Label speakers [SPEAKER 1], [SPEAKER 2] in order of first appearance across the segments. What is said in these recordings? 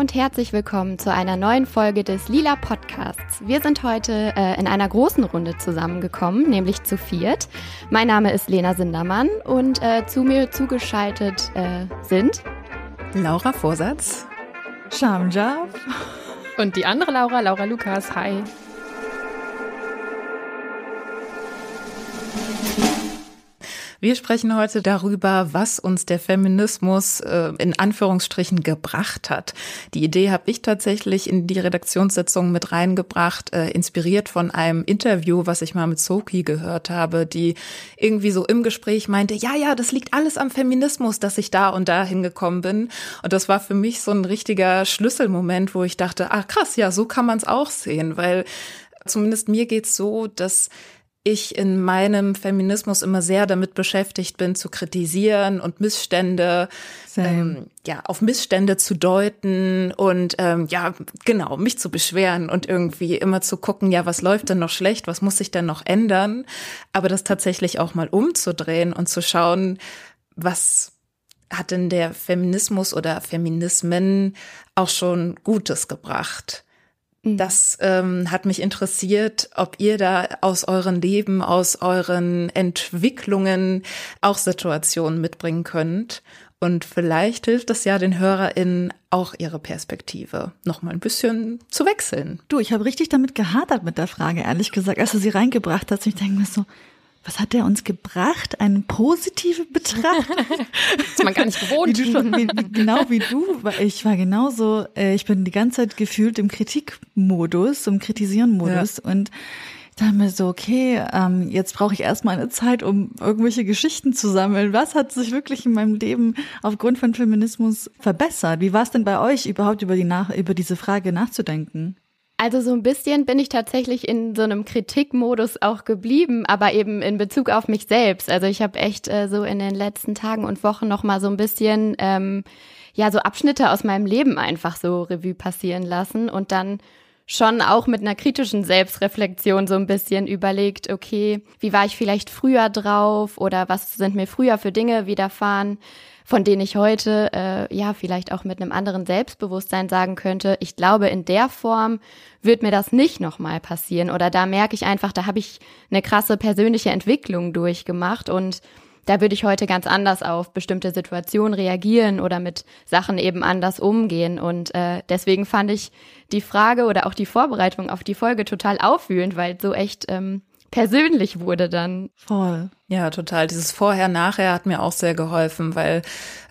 [SPEAKER 1] Und herzlich willkommen zu einer neuen Folge des Lila Podcasts. Wir sind heute äh, in einer großen Runde zusammengekommen, nämlich zu viert. Mein Name ist Lena Sindermann und äh, zu mir zugeschaltet äh, sind
[SPEAKER 2] Laura Vorsatz,
[SPEAKER 3] Shamjaf
[SPEAKER 4] und die andere Laura, Laura Lukas. Hi.
[SPEAKER 2] Wir sprechen heute darüber, was uns der Feminismus äh, in Anführungsstrichen gebracht hat. Die Idee habe ich tatsächlich in die Redaktionssitzung mit reingebracht, äh, inspiriert von einem Interview, was ich mal mit Soki gehört habe, die irgendwie so im Gespräch meinte, ja, ja, das liegt alles am Feminismus, dass ich da und da hingekommen bin. Und das war für mich so ein richtiger Schlüsselmoment, wo ich dachte, ah krass, ja, so kann man es auch sehen, weil zumindest mir geht's so, dass ich in meinem Feminismus immer sehr damit beschäftigt bin, zu kritisieren und Missstände, ähm, ja, auf Missstände zu deuten und ähm, ja, genau, mich zu beschweren und irgendwie immer zu gucken, ja, was läuft denn noch schlecht, was muss sich denn noch ändern, aber das tatsächlich auch mal umzudrehen und zu schauen, was hat denn der Feminismus oder Feminismen auch schon Gutes gebracht? Mhm. Das ähm, hat mich interessiert, ob ihr da aus euren Leben, aus euren Entwicklungen auch Situationen mitbringen könnt. Und vielleicht hilft es ja den HörerInnen auch ihre Perspektive noch mal ein bisschen zu wechseln.
[SPEAKER 3] Du, ich habe richtig damit gehadert mit der Frage, ehrlich gesagt, als du sie reingebracht hast. Ich denke mir so, was hat der uns gebracht? Eine positive Betrachtung?
[SPEAKER 4] das ist man gar nicht gewohnt.
[SPEAKER 3] Wie schon, wie, genau wie du. Ich war genauso, äh, ich bin die ganze Zeit gefühlt im Kritikmodus, im Kritisieren-Modus ja. und dachte mir so, okay, ähm, jetzt brauche ich erstmal eine Zeit, um irgendwelche Geschichten zu sammeln. Was hat sich wirklich in meinem Leben aufgrund von Feminismus verbessert? Wie war es denn bei euch überhaupt über die nach über diese Frage nachzudenken?
[SPEAKER 1] Also so ein bisschen bin ich tatsächlich in so einem Kritikmodus auch geblieben, aber eben in Bezug auf mich selbst. Also ich habe echt äh, so in den letzten Tagen und Wochen noch mal so ein bisschen ähm, ja so Abschnitte aus meinem Leben einfach so Revue passieren lassen und dann schon auch mit einer kritischen Selbstreflexion so ein bisschen überlegt, okay, wie war ich vielleicht früher drauf oder was sind mir früher für Dinge widerfahren, von denen ich heute äh, ja vielleicht auch mit einem anderen Selbstbewusstsein sagen könnte, ich glaube, in der Form wird mir das nicht nochmal passieren. Oder da merke ich einfach, da habe ich eine krasse persönliche Entwicklung durchgemacht und da würde ich heute ganz anders auf bestimmte Situationen reagieren oder mit Sachen eben anders umgehen. Und äh, deswegen fand ich die Frage oder auch die Vorbereitung auf die Folge total aufwühlend, weil so echt ähm, persönlich wurde dann.
[SPEAKER 2] Voll. Ja, total. Dieses Vorher-Nachher hat mir auch sehr geholfen, weil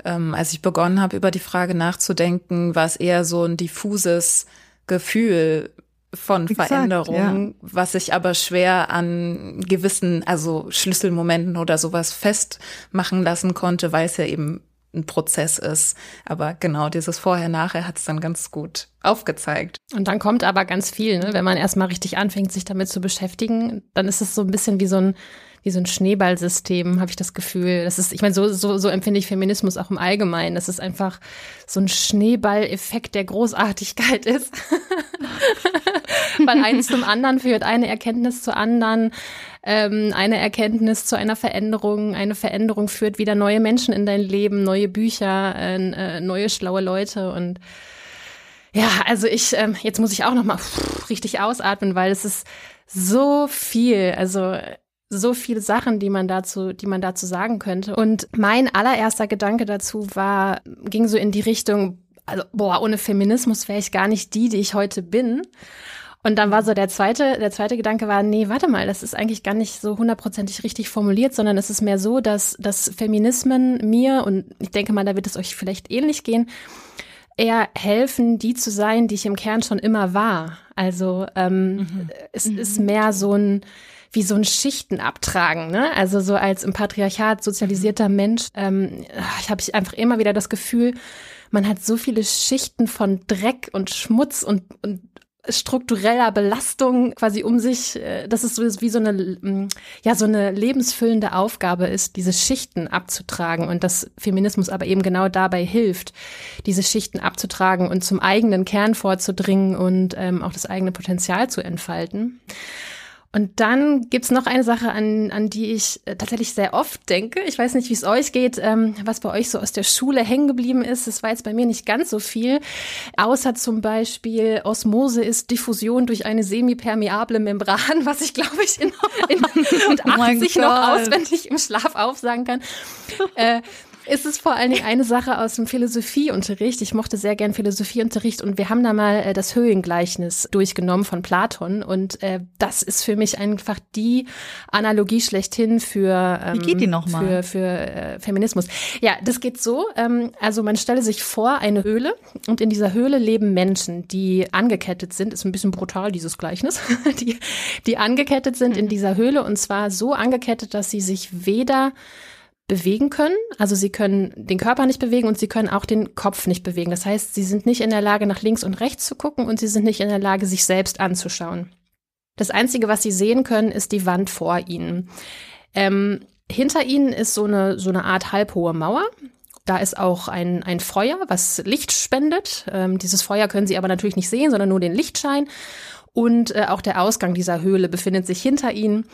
[SPEAKER 2] ähm, als ich begonnen habe, über die Frage nachzudenken, war es eher so ein diffuses Gefühl von Exakt, Veränderung, ja. was sich aber schwer an gewissen, also Schlüsselmomenten oder sowas festmachen lassen konnte, weil es ja eben ein Prozess ist. Aber genau, dieses Vorher-Nachher hat es dann ganz gut aufgezeigt.
[SPEAKER 4] Und dann kommt aber ganz viel, ne? wenn man erstmal richtig anfängt, sich damit zu beschäftigen, dann ist es so ein bisschen wie so ein wie so ein Schneeballsystem, habe ich das Gefühl. Das ist, ich meine, so, so, so empfinde ich Feminismus auch im Allgemeinen. Das ist einfach so ein Schneeballeffekt der Großartigkeit ist. Weil eins zum anderen führt, eine Erkenntnis zur anderen ähm, eine Erkenntnis zu einer Veränderung, eine Veränderung führt wieder neue Menschen in dein Leben, neue Bücher, äh, äh, neue schlaue Leute und ja, also ich, ähm, jetzt muss ich auch noch mal pff, richtig ausatmen, weil es ist so viel, also so viele Sachen, die man dazu, die man dazu sagen könnte. Und mein allererster Gedanke dazu war, ging so in die Richtung, also boah, ohne Feminismus wäre ich gar nicht die, die ich heute bin. Und dann war so der zweite, der zweite Gedanke war, nee, warte mal, das ist eigentlich gar nicht so hundertprozentig richtig formuliert, sondern es ist mehr so, dass, dass Feminismen mir, und ich denke mal, da wird es euch vielleicht ähnlich gehen, eher helfen, die zu sein, die ich im Kern schon immer war. Also ähm, mhm. es mhm. ist mehr so ein wie so ein Schichten abtragen, ne? Also so als im Patriarchat sozialisierter Mensch, ähm, ich habe ich einfach immer wieder das Gefühl, man hat so viele Schichten von Dreck und Schmutz und, und struktureller Belastung quasi um sich, äh, dass es so ist, wie so eine, mm, ja, so eine lebensfüllende Aufgabe ist, diese Schichten abzutragen und dass Feminismus aber eben genau dabei hilft, diese Schichten abzutragen und zum eigenen Kern vorzudringen und ähm, auch das eigene Potenzial zu entfalten. Und dann gibt's noch eine Sache, an, an die ich äh, tatsächlich sehr oft denke. Ich weiß nicht, wie es euch geht, ähm, was bei euch so aus der Schule hängen geblieben ist. Es war jetzt bei mir nicht ganz so viel, außer zum Beispiel Osmose ist Diffusion durch eine semipermeable Membran, was ich glaube ich in, in, in 80 oh noch auswendig im Schlaf aufsagen kann. Äh, ist es vor allen Dingen eine Sache aus dem Philosophieunterricht. Ich mochte sehr gern Philosophieunterricht und wir haben da mal äh, das Höhlengleichnis durchgenommen von Platon und äh, das ist für mich einfach die Analogie schlechthin für
[SPEAKER 3] ähm, Wie geht die nochmal?
[SPEAKER 4] für, für äh, Feminismus. Ja, das geht so. Ähm, also man stelle sich vor eine Höhle und in dieser Höhle leben Menschen, die angekettet sind. Ist ein bisschen brutal dieses Gleichnis. die, die angekettet sind in dieser Höhle und zwar so angekettet, dass sie sich weder bewegen können. Also sie können den Körper nicht bewegen und sie können auch den Kopf nicht bewegen. Das heißt, sie sind nicht in der Lage, nach links und rechts zu gucken und sie sind nicht in der Lage, sich selbst anzuschauen. Das Einzige, was sie sehen können, ist die Wand vor ihnen. Ähm, hinter ihnen ist so eine, so eine Art halbhohe Mauer. Da ist auch ein, ein Feuer, was Licht spendet. Ähm, dieses Feuer können sie aber natürlich nicht sehen, sondern nur den Lichtschein. Und äh, auch der Ausgang dieser Höhle befindet sich hinter ihnen.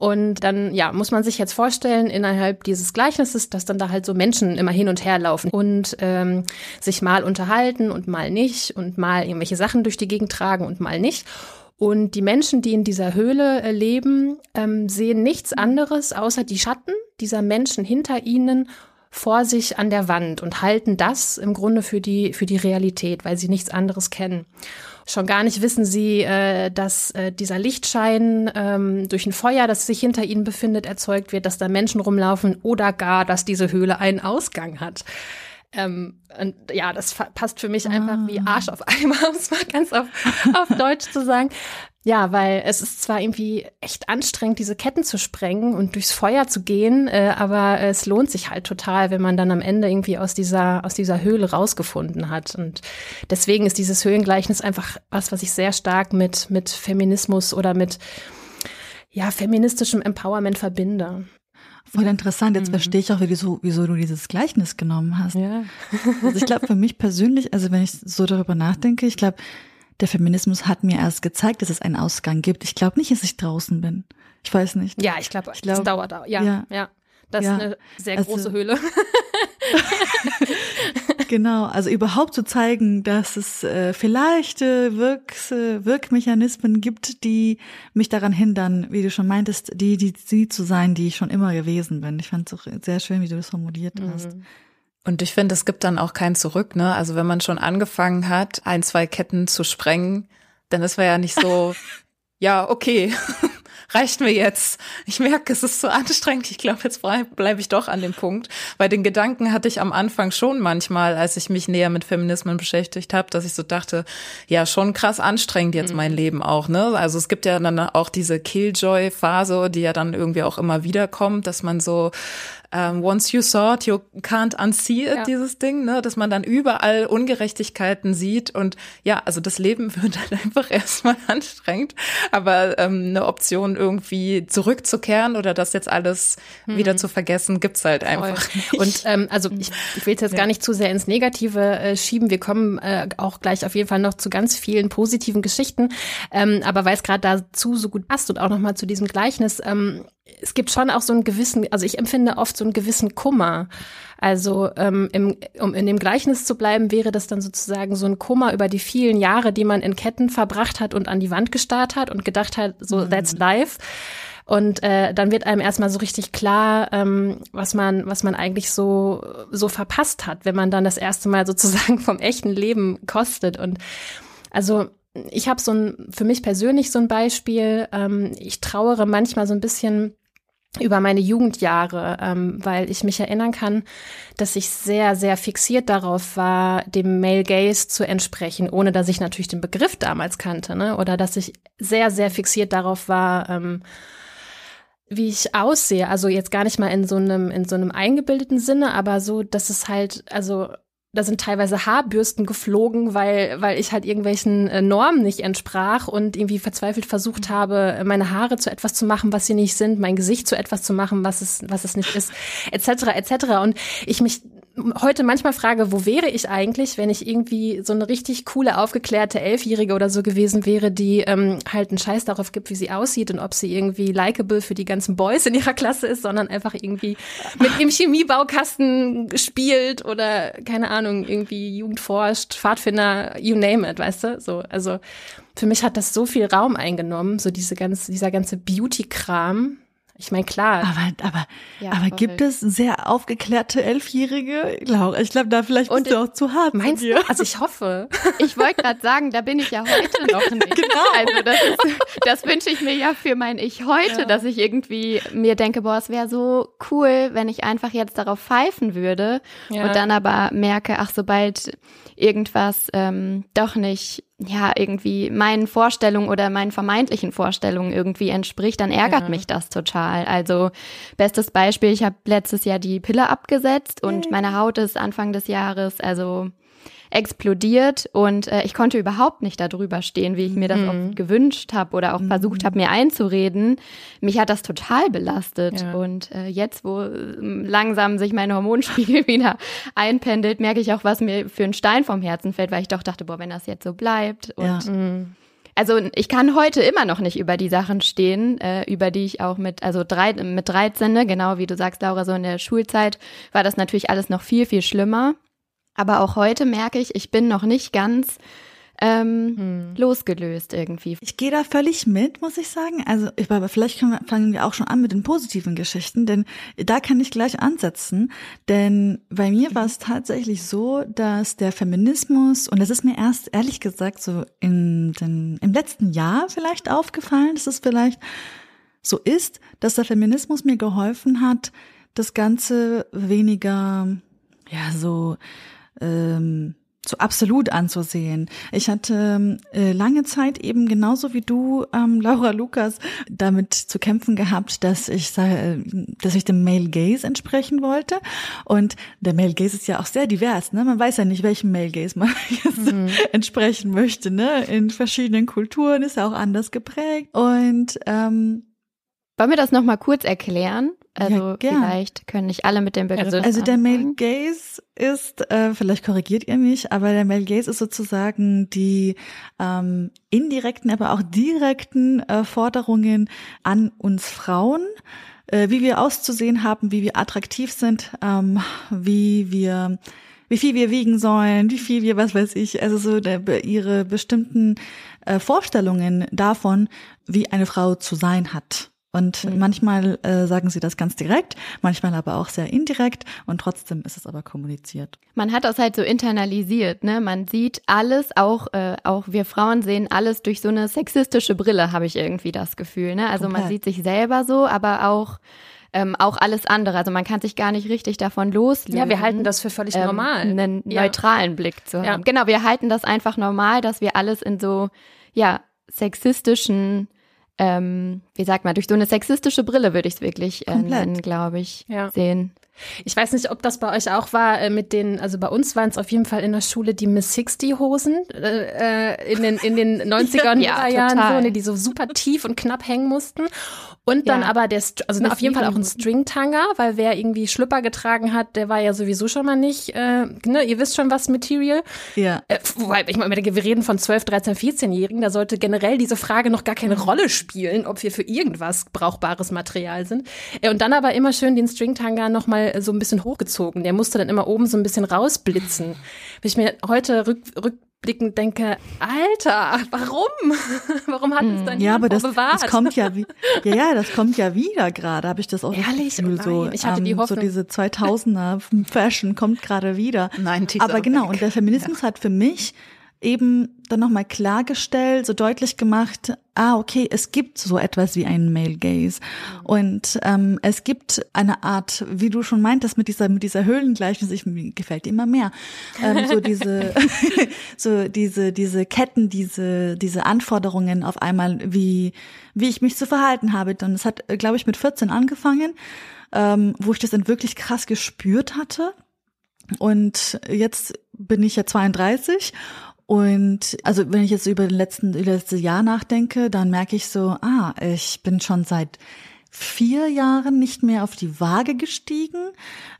[SPEAKER 4] Und dann, ja, muss man sich jetzt vorstellen, innerhalb dieses Gleichnisses, dass dann da halt so Menschen immer hin und her laufen und ähm, sich mal unterhalten und mal nicht und mal irgendwelche Sachen durch die Gegend tragen und mal nicht. Und die Menschen, die in dieser Höhle äh, leben, ähm, sehen nichts anderes außer die Schatten dieser Menschen hinter ihnen vor sich an der Wand und halten das im Grunde für die, für die Realität, weil sie nichts anderes kennen. Schon gar nicht wissen sie, äh, dass äh, dieser Lichtschein ähm, durch ein Feuer, das sich hinter ihnen befindet, erzeugt wird, dass da Menschen rumlaufen oder gar, dass diese Höhle einen Ausgang hat. Ähm, und ja, das passt für mich einfach ah. wie Arsch auf Eimer, um es mal ganz auf, auf Deutsch zu sagen. Ja, weil es ist zwar irgendwie echt anstrengend, diese Ketten zu sprengen und durchs Feuer zu gehen, äh, aber es lohnt sich halt total, wenn man dann am Ende irgendwie aus dieser, aus dieser Höhle rausgefunden hat. Und deswegen ist dieses Höhlengleichnis einfach was, was ich sehr stark mit, mit Feminismus oder mit, ja, feministischem Empowerment verbinde.
[SPEAKER 3] Voll interessant. Jetzt mhm. verstehe ich auch, wieso, wieso du dieses Gleichnis genommen hast. Ja. also ich glaube, für mich persönlich, also wenn ich so darüber nachdenke, ich glaube, der Feminismus hat mir erst gezeigt, dass es einen Ausgang gibt. Ich glaube nicht, dass ich draußen bin. Ich weiß nicht.
[SPEAKER 4] Ja, ich glaube, glaub, das dauert auch. Ja, ja, ja. Das ja. ist eine sehr also, große Höhle.
[SPEAKER 3] genau, also überhaupt zu zeigen, dass es äh, vielleicht äh, Wirks, äh, Wirkmechanismen gibt, die mich daran hindern, wie du schon meintest, die, die, die zu sein, die ich schon immer gewesen bin. Ich fand es auch sehr schön, wie du das formuliert mhm. hast.
[SPEAKER 2] Und ich finde, es gibt dann auch kein Zurück, ne? Also wenn man schon angefangen hat, ein, zwei Ketten zu sprengen, dann ist man ja nicht so, ja, okay, reicht mir jetzt. Ich merke, es ist so anstrengend. Ich glaube, jetzt bleibe ich doch an dem Punkt. Weil den Gedanken hatte ich am Anfang schon manchmal, als ich mich näher mit Feminismen beschäftigt habe, dass ich so dachte, ja, schon krass anstrengend jetzt mhm. mein Leben auch. Ne? Also es gibt ja dann auch diese Killjoy-Phase, die ja dann irgendwie auch immer wieder kommt, dass man so ähm, once you saw it, you can't unsee it, ja. dieses Ding, ne, dass man dann überall Ungerechtigkeiten sieht und ja, also das Leben wird dann einfach erstmal anstrengend, aber ähm, eine Option irgendwie zurückzukehren oder das jetzt alles mhm. wieder zu vergessen, gibt's halt einfach.
[SPEAKER 4] Und ähm, also ich, ich will jetzt ja. gar nicht zu sehr ins Negative äh, schieben. Wir kommen äh, auch gleich auf jeden Fall noch zu ganz vielen positiven Geschichten, ähm, aber weil es gerade dazu so gut passt und auch noch mal zu diesem Gleichnis. Ähm, es gibt schon auch so einen gewissen, also ich empfinde oft so einen gewissen Kummer. Also ähm, im, um in dem Gleichnis zu bleiben, wäre das dann sozusagen so ein Kummer über die vielen Jahre, die man in Ketten verbracht hat und an die Wand gestarrt hat und gedacht hat, so mhm. that's life. Und äh, dann wird einem erstmal so richtig klar, ähm, was man, was man eigentlich so, so verpasst hat, wenn man dann das erste Mal sozusagen vom echten Leben kostet. Und also ich habe so ein, für mich persönlich so ein Beispiel, ähm, ich trauere manchmal so ein bisschen über meine Jugendjahre, ähm, weil ich mich erinnern kann, dass ich sehr, sehr fixiert darauf war, dem Male Gaze zu entsprechen, ohne dass ich natürlich den Begriff damals kannte, ne? Oder dass ich sehr, sehr fixiert darauf war, ähm, wie ich aussehe. Also jetzt gar nicht mal in so einem, in so einem eingebildeten Sinne, aber so, dass es halt, also da sind teilweise Haarbürsten geflogen, weil, weil ich halt irgendwelchen äh, Normen nicht entsprach und irgendwie verzweifelt versucht mhm. habe, meine Haare zu etwas zu machen, was sie nicht sind, mein Gesicht zu etwas zu machen, was es, was es nicht ist, etc., etc. Und ich mich heute manchmal frage, wo wäre ich eigentlich, wenn ich irgendwie so eine richtig coole, aufgeklärte Elfjährige oder so gewesen wäre, die ähm, halt einen Scheiß darauf gibt, wie sie aussieht und ob sie irgendwie likable für die ganzen Boys in ihrer Klasse ist, sondern einfach irgendwie mit im Chemiebaukasten spielt oder keine Ahnung, irgendwie Jugend forscht, Pfadfinder, you name it, weißt du? So, also für mich hat das so viel Raum eingenommen, so diese ganze, dieser ganze Beauty-Kram ich meine, klar.
[SPEAKER 3] Aber, aber, ja, aber gibt es sehr aufgeklärte Elfjährige? Laura, ich glaube, da vielleicht bist Und du auch zu hart.
[SPEAKER 4] Meinst du? Also ich hoffe.
[SPEAKER 1] Ich wollte gerade sagen, da bin ich ja heute noch nicht. genau. Also das, ist, das wünsche ich mir ja für mein Ich heute, ja. dass ich irgendwie mir denke, boah, es wäre so cool, wenn ich einfach jetzt darauf pfeifen würde ja. und dann aber merke, ach, sobald irgendwas ähm, doch nicht ja irgendwie meinen Vorstellungen oder meinen vermeintlichen Vorstellungen irgendwie entspricht, dann ärgert ja. mich das total. Also bestes Beispiel, ich habe letztes Jahr die Pille abgesetzt und meine Haut ist Anfang des Jahres also explodiert und äh, ich konnte überhaupt nicht darüber stehen, wie ich mir das mhm. auch gewünscht habe oder auch mhm. versucht habe, mir einzureden. Mich hat das total belastet ja. und äh, jetzt, wo äh, langsam sich mein Hormonspiegel wieder einpendelt, merke ich auch, was mir für ein Stein vom Herzen fällt, weil ich doch dachte, boah, wenn das jetzt so bleibt und ja. Mhm. Also ich kann heute immer noch nicht über die Sachen stehen, äh, über die ich auch mit, also drei, mit 13, ne, genau wie du sagst, Laura, so in der Schulzeit war das natürlich alles noch viel, viel schlimmer. Aber auch heute merke ich, ich bin noch nicht ganz ähm, hm. losgelöst irgendwie.
[SPEAKER 3] Ich gehe da völlig mit, muss ich sagen. Also, ich, aber vielleicht wir, fangen wir auch schon an mit den positiven Geschichten, denn da kann ich gleich ansetzen. Denn bei mir war es tatsächlich so, dass der Feminismus, und das ist mir erst ehrlich gesagt so in den, im letzten Jahr vielleicht aufgefallen, dass es vielleicht so ist, dass der Feminismus mir geholfen hat, das Ganze weniger, ja, so ähm, so absolut anzusehen. Ich hatte äh, lange Zeit eben genauso wie du, ähm, Laura Lukas, damit zu kämpfen gehabt, dass ich äh, dass ich dem Male Gaze entsprechen wollte. Und der Male Gaze ist ja auch sehr divers, ne? Man weiß ja nicht, welchem Male Gaze man jetzt mhm. entsprechen möchte, ne? In verschiedenen Kulturen ist er auch anders geprägt. Und ähm,
[SPEAKER 1] wollen wir das nochmal kurz erklären? Also ja, vielleicht können nicht alle mit dem Begriff.
[SPEAKER 3] Also, also der Male Gaze ist, äh, vielleicht korrigiert ihr mich, aber der Male Gaze ist sozusagen die ähm, indirekten, aber auch direkten äh, Forderungen an uns Frauen, äh, wie wir auszusehen haben, wie wir attraktiv sind, ähm, wie wir wie viel wir wiegen sollen, wie viel wir, was weiß ich, also so der, ihre bestimmten äh, Vorstellungen davon, wie eine Frau zu sein hat. Und mhm. manchmal äh, sagen sie das ganz direkt, manchmal aber auch sehr indirekt und trotzdem ist es aber kommuniziert.
[SPEAKER 1] Man hat das halt so internalisiert, ne? Man sieht alles, auch äh, auch wir Frauen sehen alles durch so eine sexistische Brille, habe ich irgendwie das Gefühl, ne? Also Komplett. man sieht sich selber so, aber auch ähm, auch alles andere. Also man kann sich gar nicht richtig davon loslösen.
[SPEAKER 4] Ja, wir halten das für völlig ähm, normal.
[SPEAKER 1] Einen ja. neutralen Blick zu haben. Ja. Genau, wir halten das einfach normal, dass wir alles in so ja sexistischen ähm, wie sagt man, durch so eine sexistische Brille würde ich es wirklich äh, nennen, glaube ich, ja. sehen.
[SPEAKER 4] Ich weiß nicht, ob das bei euch auch war äh, mit den, also bei uns waren es auf jeden Fall in der Schule die Miss 60 Hosen äh, äh, in den in den 90er und ja, Jahren so, ne, die so super tief und knapp hängen mussten. Und dann ja. aber der, also Miss auf jeden Fall auch ein Stringtanger, weil wer irgendwie Schlüpper getragen hat, der war ja sowieso schon mal nicht, äh, ne, ihr wisst schon was Material. Ja. Äh, wobei, ich meine, wir reden von 12, 13, 14-Jährigen, da sollte generell diese Frage noch gar keine mhm. Rolle spielen, ob wir für irgendwas brauchbares Material sind. Äh, und dann aber immer schön den Stringtanger nochmal so ein bisschen hochgezogen. Der musste dann immer oben so ein bisschen rausblitzen. Wenn ich mir heute rück, rück rückblickend denke, Alter, warum? warum hat es dann
[SPEAKER 3] ja, aber das, bewahrt? das kommt ja, wie, ja, ja, das kommt ja wieder gerade. Habe ich das auch
[SPEAKER 4] Ehrlich?
[SPEAKER 3] Gefühl,
[SPEAKER 4] oh
[SPEAKER 3] so,
[SPEAKER 4] ich hatte die Hoffnung.
[SPEAKER 3] so diese 2000er Fashion kommt gerade wieder.
[SPEAKER 2] Nein,
[SPEAKER 3] aber genau. Und der Feminismus ja. hat für mich eben dann nochmal klargestellt, so deutlich gemacht, ah, okay, es gibt so etwas wie einen Male Gaze. Mhm. Und ähm, es gibt eine Art, wie du schon meintest, mit dieser, mit dieser Höhlengleichnis, ich, mir gefällt immer mehr. Ähm, so diese, so diese, diese Ketten, diese, diese Anforderungen auf einmal, wie, wie ich mich zu verhalten habe. Und es hat, glaube ich, mit 14 angefangen, ähm, wo ich das dann wirklich krass gespürt hatte Und jetzt bin ich ja 32 und also wenn ich jetzt über den letzten, über das letzte Jahr nachdenke, dann merke ich so, ah, ich bin schon seit vier Jahren nicht mehr auf die Waage gestiegen.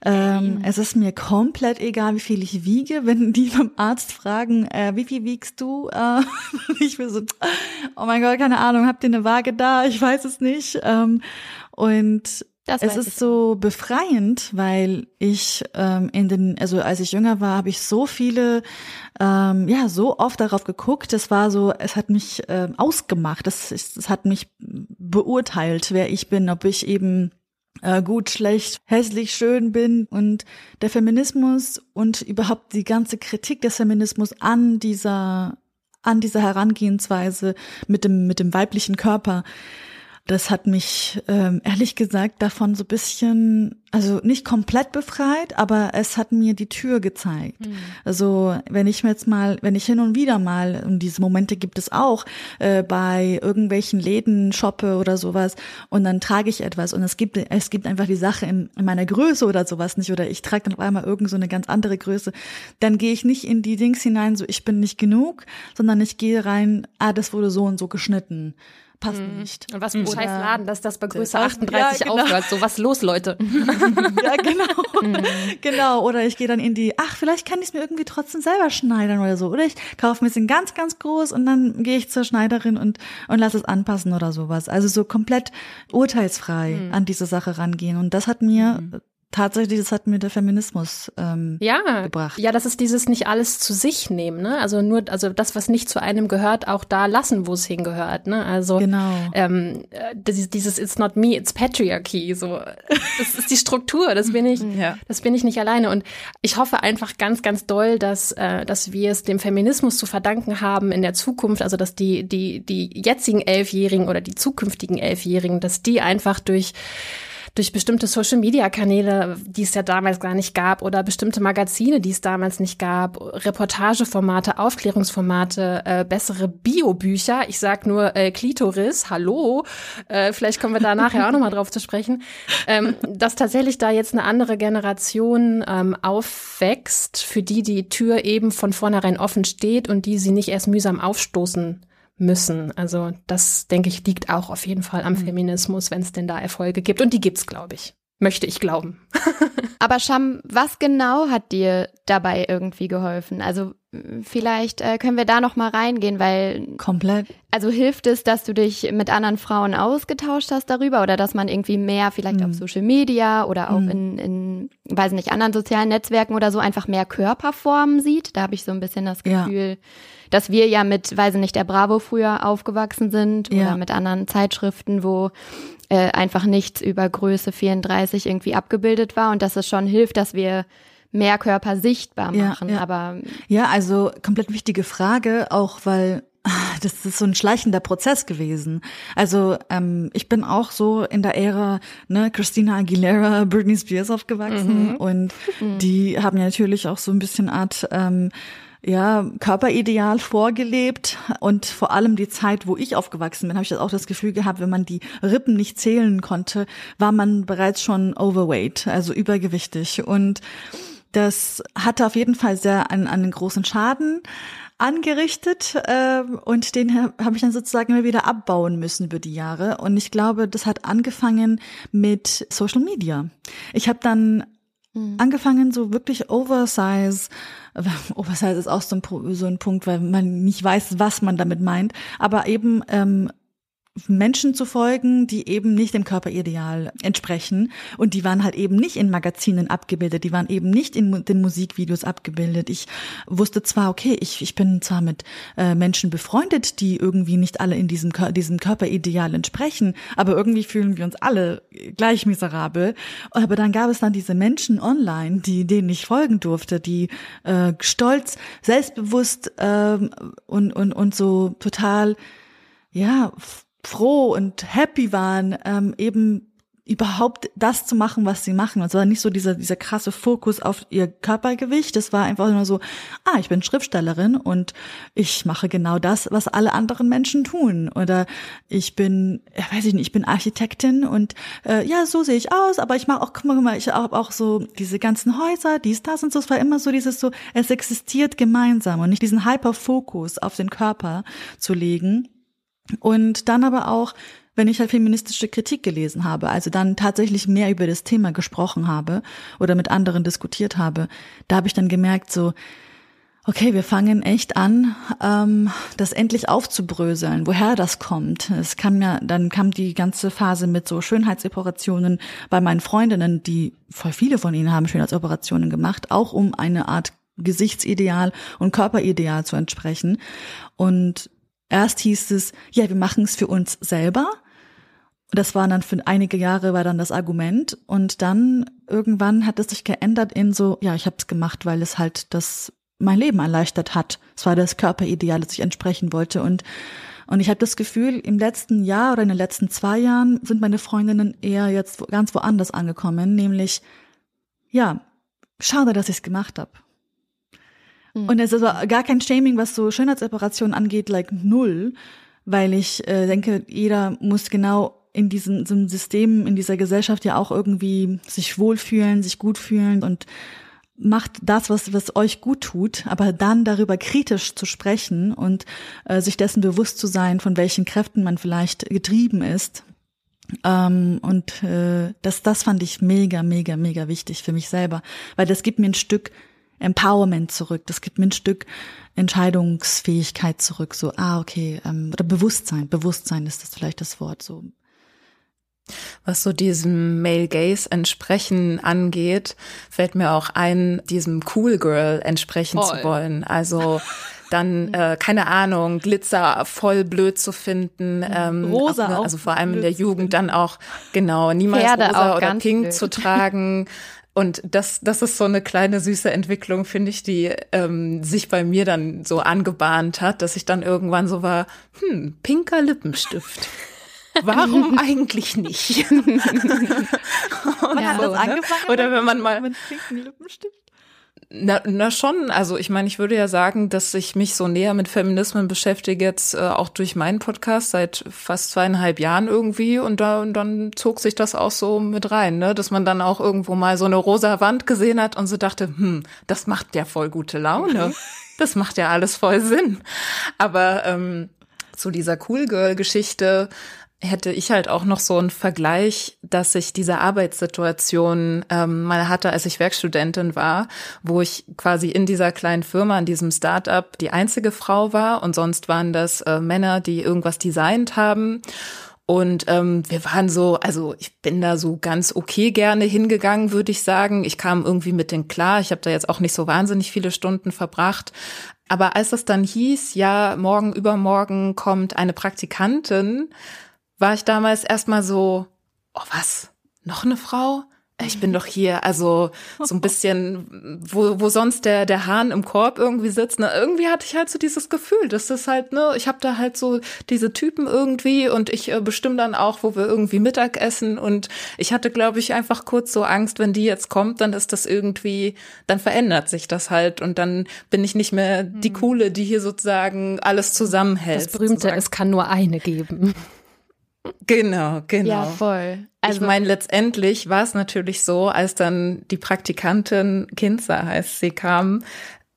[SPEAKER 3] Ähm, es ist mir komplett egal, wie viel ich wiege. Wenn die beim Arzt fragen, äh, wie viel wiegst du? Äh, ich bin so, oh mein Gott, keine Ahnung, habt ihr eine Waage da? Ich weiß es nicht. Ähm, und das es ist so befreiend, weil ich ähm, in den, also als ich jünger war, habe ich so viele, ähm, ja, so oft darauf geguckt. Es war so, es hat mich äh, ausgemacht. Es, es hat mich beurteilt, wer ich bin, ob ich eben äh, gut, schlecht, hässlich, schön bin und der Feminismus und überhaupt die ganze Kritik des Feminismus an dieser an dieser Herangehensweise mit dem mit dem weiblichen Körper das hat mich ähm, ehrlich gesagt davon so bisschen, also nicht komplett befreit, aber es hat mir die Tür gezeigt. Mhm. Also wenn ich mir jetzt mal, wenn ich hin und wieder mal, und diese Momente gibt es auch, äh, bei irgendwelchen Läden shoppe oder sowas und dann trage ich etwas und es gibt, es gibt einfach die Sache in, in meiner Größe oder sowas nicht oder ich trage dann auf einmal irgend so eine ganz andere Größe, dann gehe ich nicht in die Dings hinein, so ich bin nicht genug, sondern ich gehe rein, ah, das wurde so und so geschnitten passt mhm. nicht.
[SPEAKER 4] Und was für ein scheiß Laden, dass das bei Größe 38 ja, genau. aufhört. So, was los, Leute?
[SPEAKER 3] ja, genau. Mhm. Genau. Oder ich gehe dann in die, ach, vielleicht kann ich es mir irgendwie trotzdem selber schneidern oder so. Oder ich kaufe mir es in ganz, ganz groß und dann gehe ich zur Schneiderin und, und lass es anpassen oder sowas. Also so komplett urteilsfrei mhm. an diese Sache rangehen. Und das hat mir mhm tatsächlich, das hat mir der Feminismus ähm,
[SPEAKER 4] ja,
[SPEAKER 3] gebracht.
[SPEAKER 4] Ja, das ist dieses nicht alles zu sich nehmen, ne? Also nur, also das, was nicht zu einem gehört, auch da lassen, wo es hingehört, ne? Also
[SPEAKER 3] genau.
[SPEAKER 4] ähm, das, dieses It's not me, it's patriarchy. So, das ist die Struktur. Das bin ich, ja. das bin ich nicht alleine. Und ich hoffe einfach ganz, ganz doll, dass, äh, dass wir es dem Feminismus zu verdanken haben in der Zukunft. Also dass die, die, die jetzigen Elfjährigen oder die zukünftigen Elfjährigen, dass die einfach durch durch bestimmte Social-Media-Kanäle, die es ja damals gar nicht gab, oder bestimmte Magazine, die es damals nicht gab, Reportageformate, Aufklärungsformate, äh, bessere Biobücher. Ich sag nur äh, Klitoris, hallo, äh, vielleicht kommen wir da nachher auch nochmal drauf zu sprechen, ähm, dass tatsächlich da jetzt eine andere Generation ähm, aufwächst, für die die Tür eben von vornherein offen steht und die sie nicht erst mühsam aufstoßen müssen. Also das, denke ich, liegt auch auf jeden Fall am mhm. Feminismus, wenn es denn da Erfolge gibt. Und die gibt's, glaube ich. Möchte ich glauben.
[SPEAKER 1] Aber Sham, was genau hat dir dabei irgendwie geholfen? Also vielleicht äh, können wir da noch mal reingehen, weil
[SPEAKER 3] komplett.
[SPEAKER 1] Also hilft es, dass du dich mit anderen Frauen ausgetauscht hast darüber oder dass man irgendwie mehr vielleicht mhm. auf Social Media oder auch mhm. in, in, weiß nicht, anderen sozialen Netzwerken oder so einfach mehr Körperformen sieht? Da habe ich so ein bisschen das Gefühl. Ja dass wir ja mit, weiß ich nicht, der Bravo früher aufgewachsen sind ja. oder mit anderen Zeitschriften, wo äh, einfach nichts über Größe 34 irgendwie abgebildet war und dass es schon hilft, dass wir mehr Körper sichtbar machen.
[SPEAKER 3] Ja,
[SPEAKER 1] ja. Aber
[SPEAKER 3] ja, also komplett wichtige Frage, auch weil das ist so ein schleichender Prozess gewesen. Also ähm, ich bin auch so in der Ära ne, Christina Aguilera, Britney Spears aufgewachsen mhm. und mhm. die haben ja natürlich auch so ein bisschen Art ähm, ja, Körperideal vorgelebt und vor allem die Zeit, wo ich aufgewachsen bin, habe ich auch das Gefühl gehabt, wenn man die Rippen nicht zählen konnte, war man bereits schon overweight, also übergewichtig und das hatte auf jeden Fall sehr einen, einen großen Schaden angerichtet äh, und den habe ich dann sozusagen immer wieder abbauen müssen über die Jahre. Und ich glaube, das hat angefangen mit Social Media. Ich habe dann mhm. angefangen, so wirklich Oversize Oversize ist auch so ein, so ein Punkt, weil man nicht weiß, was man damit meint. Aber eben ähm, Menschen zu folgen, die eben nicht dem Körperideal entsprechen. Und die waren halt eben nicht in Magazinen abgebildet, die waren eben nicht in den Musikvideos abgebildet. Ich wusste zwar, okay, ich, ich bin zwar mit äh, Menschen befreundet, die irgendwie nicht alle in diesem, diesem Körperideal entsprechen, aber irgendwie fühlen wir uns alle gleich miserabel. Aber dann gab es dann diese Menschen online, die denen ich folgen durfte, die äh, stolz, selbstbewusst äh, und, und, und so total ja, froh und happy waren, ähm, eben überhaupt das zu machen, was sie machen. Und es war nicht so dieser, dieser krasse Fokus auf ihr Körpergewicht. Es war einfach nur so, ah, ich bin Schriftstellerin und ich mache genau das, was alle anderen Menschen tun. Oder ich bin, ja, weiß ich nicht, ich bin Architektin und äh, ja, so sehe ich aus, aber ich mache auch, guck mal, ich habe auch so diese ganzen Häuser, dies, das und so. Es war immer so dieses so, es existiert gemeinsam und nicht diesen Hyperfokus auf den Körper zu legen. Und dann aber auch wenn ich halt feministische Kritik gelesen habe, also dann tatsächlich mehr über das Thema gesprochen habe oder mit anderen diskutiert habe, da habe ich dann gemerkt, so, okay, wir fangen echt an, ähm, das endlich aufzubröseln, woher das kommt. Es kam ja, dann kam die ganze Phase mit so Schönheitsoperationen bei meinen Freundinnen, die voll viele von ihnen haben Schönheitsoperationen gemacht, auch um eine Art Gesichtsideal und Körperideal zu entsprechen. Und erst hieß es, ja, wir machen es für uns selber das war dann für einige Jahre war dann das Argument und dann irgendwann hat es sich geändert in so, ja, ich habe es gemacht, weil es halt das mein Leben erleichtert hat. Es war das Körperideal, das ich entsprechen wollte und und ich habe das Gefühl, im letzten Jahr oder in den letzten zwei Jahren sind meine Freundinnen eher jetzt ganz woanders angekommen, nämlich ja, schade, dass ich es gemacht habe. Mhm. Und es ist aber gar kein Shaming, was so Schönheitsoperationen angeht, like null, weil ich äh, denke, jeder muss genau in diesem, diesem System, in dieser Gesellschaft ja auch irgendwie sich wohlfühlen, sich gut fühlen und macht das, was, was euch gut tut, aber dann darüber kritisch zu sprechen und äh, sich dessen bewusst zu sein, von welchen Kräften man vielleicht getrieben ist. Ähm, und äh, das, das fand ich mega, mega, mega wichtig für mich selber, weil das gibt mir ein Stück Empowerment zurück, das gibt mir ein Stück Entscheidungsfähigkeit zurück, so, ah, okay, ähm, oder Bewusstsein, Bewusstsein ist das vielleicht das Wort, so
[SPEAKER 2] was so diesem Male Gaze entsprechen angeht, fällt mir auch ein, diesem Cool Girl entsprechen voll. zu wollen. Also dann, äh, keine Ahnung, Glitzer voll blöd zu finden. Ähm,
[SPEAKER 3] rosa
[SPEAKER 2] auch, Also vor allem in der Jugend dann auch, genau, niemals Pferde rosa oder pink blöd. zu tragen. Und das, das ist so eine kleine süße Entwicklung, finde ich, die ähm, sich bei mir dann so angebahnt hat, dass ich dann irgendwann so war, hm, pinker Lippenstift. Warum eigentlich nicht?
[SPEAKER 3] Ja,
[SPEAKER 2] ne? Oder wenn man mal
[SPEAKER 3] mit pinken Lippenstift?
[SPEAKER 2] Na, na schon, also ich meine, ich würde ja sagen, dass ich mich so näher mit Feminismen beschäftige jetzt äh, auch durch meinen Podcast seit fast zweieinhalb Jahren irgendwie. Und da und dann zog sich das auch so mit rein, ne, dass man dann auch irgendwo mal so eine rosa Wand gesehen hat und so dachte, hm, das macht ja voll gute Laune, das macht ja alles voll Sinn, aber ähm, zu dieser Cool Girl Geschichte hätte ich halt auch noch so einen Vergleich, dass ich diese Arbeitssituation ähm, mal hatte, als ich Werkstudentin war, wo ich quasi in dieser kleinen Firma, in diesem Startup die einzige Frau war und sonst waren das äh, Männer, die irgendwas designt haben. Und ähm, wir waren so, also ich bin da so ganz okay gerne hingegangen, würde ich sagen. Ich kam irgendwie mit denen klar. Ich habe da jetzt auch nicht so wahnsinnig viele Stunden verbracht. Aber als es dann hieß, ja, morgen, übermorgen kommt eine Praktikantin, war ich damals erstmal so, oh was, noch eine Frau? Ich bin doch hier, also so ein bisschen, wo, wo sonst der, der Hahn im Korb irgendwie sitzt. Ne? Irgendwie hatte ich halt so dieses Gefühl, dass das halt, ne, ich habe da halt so diese Typen irgendwie und ich äh, bestimme dann auch, wo wir irgendwie Mittag essen. Und ich hatte, glaube ich, einfach kurz so Angst, wenn die jetzt kommt, dann ist das irgendwie, dann verändert sich das halt und dann bin ich nicht mehr die mhm. Coole, die hier sozusagen alles zusammenhält.
[SPEAKER 4] Das berühmte, sozusagen. es kann nur eine geben.
[SPEAKER 2] Genau, genau.
[SPEAKER 1] Ja, voll.
[SPEAKER 2] Also, ich meine, letztendlich war es natürlich so, als dann die Praktikantin Kinzer heißt sie kam,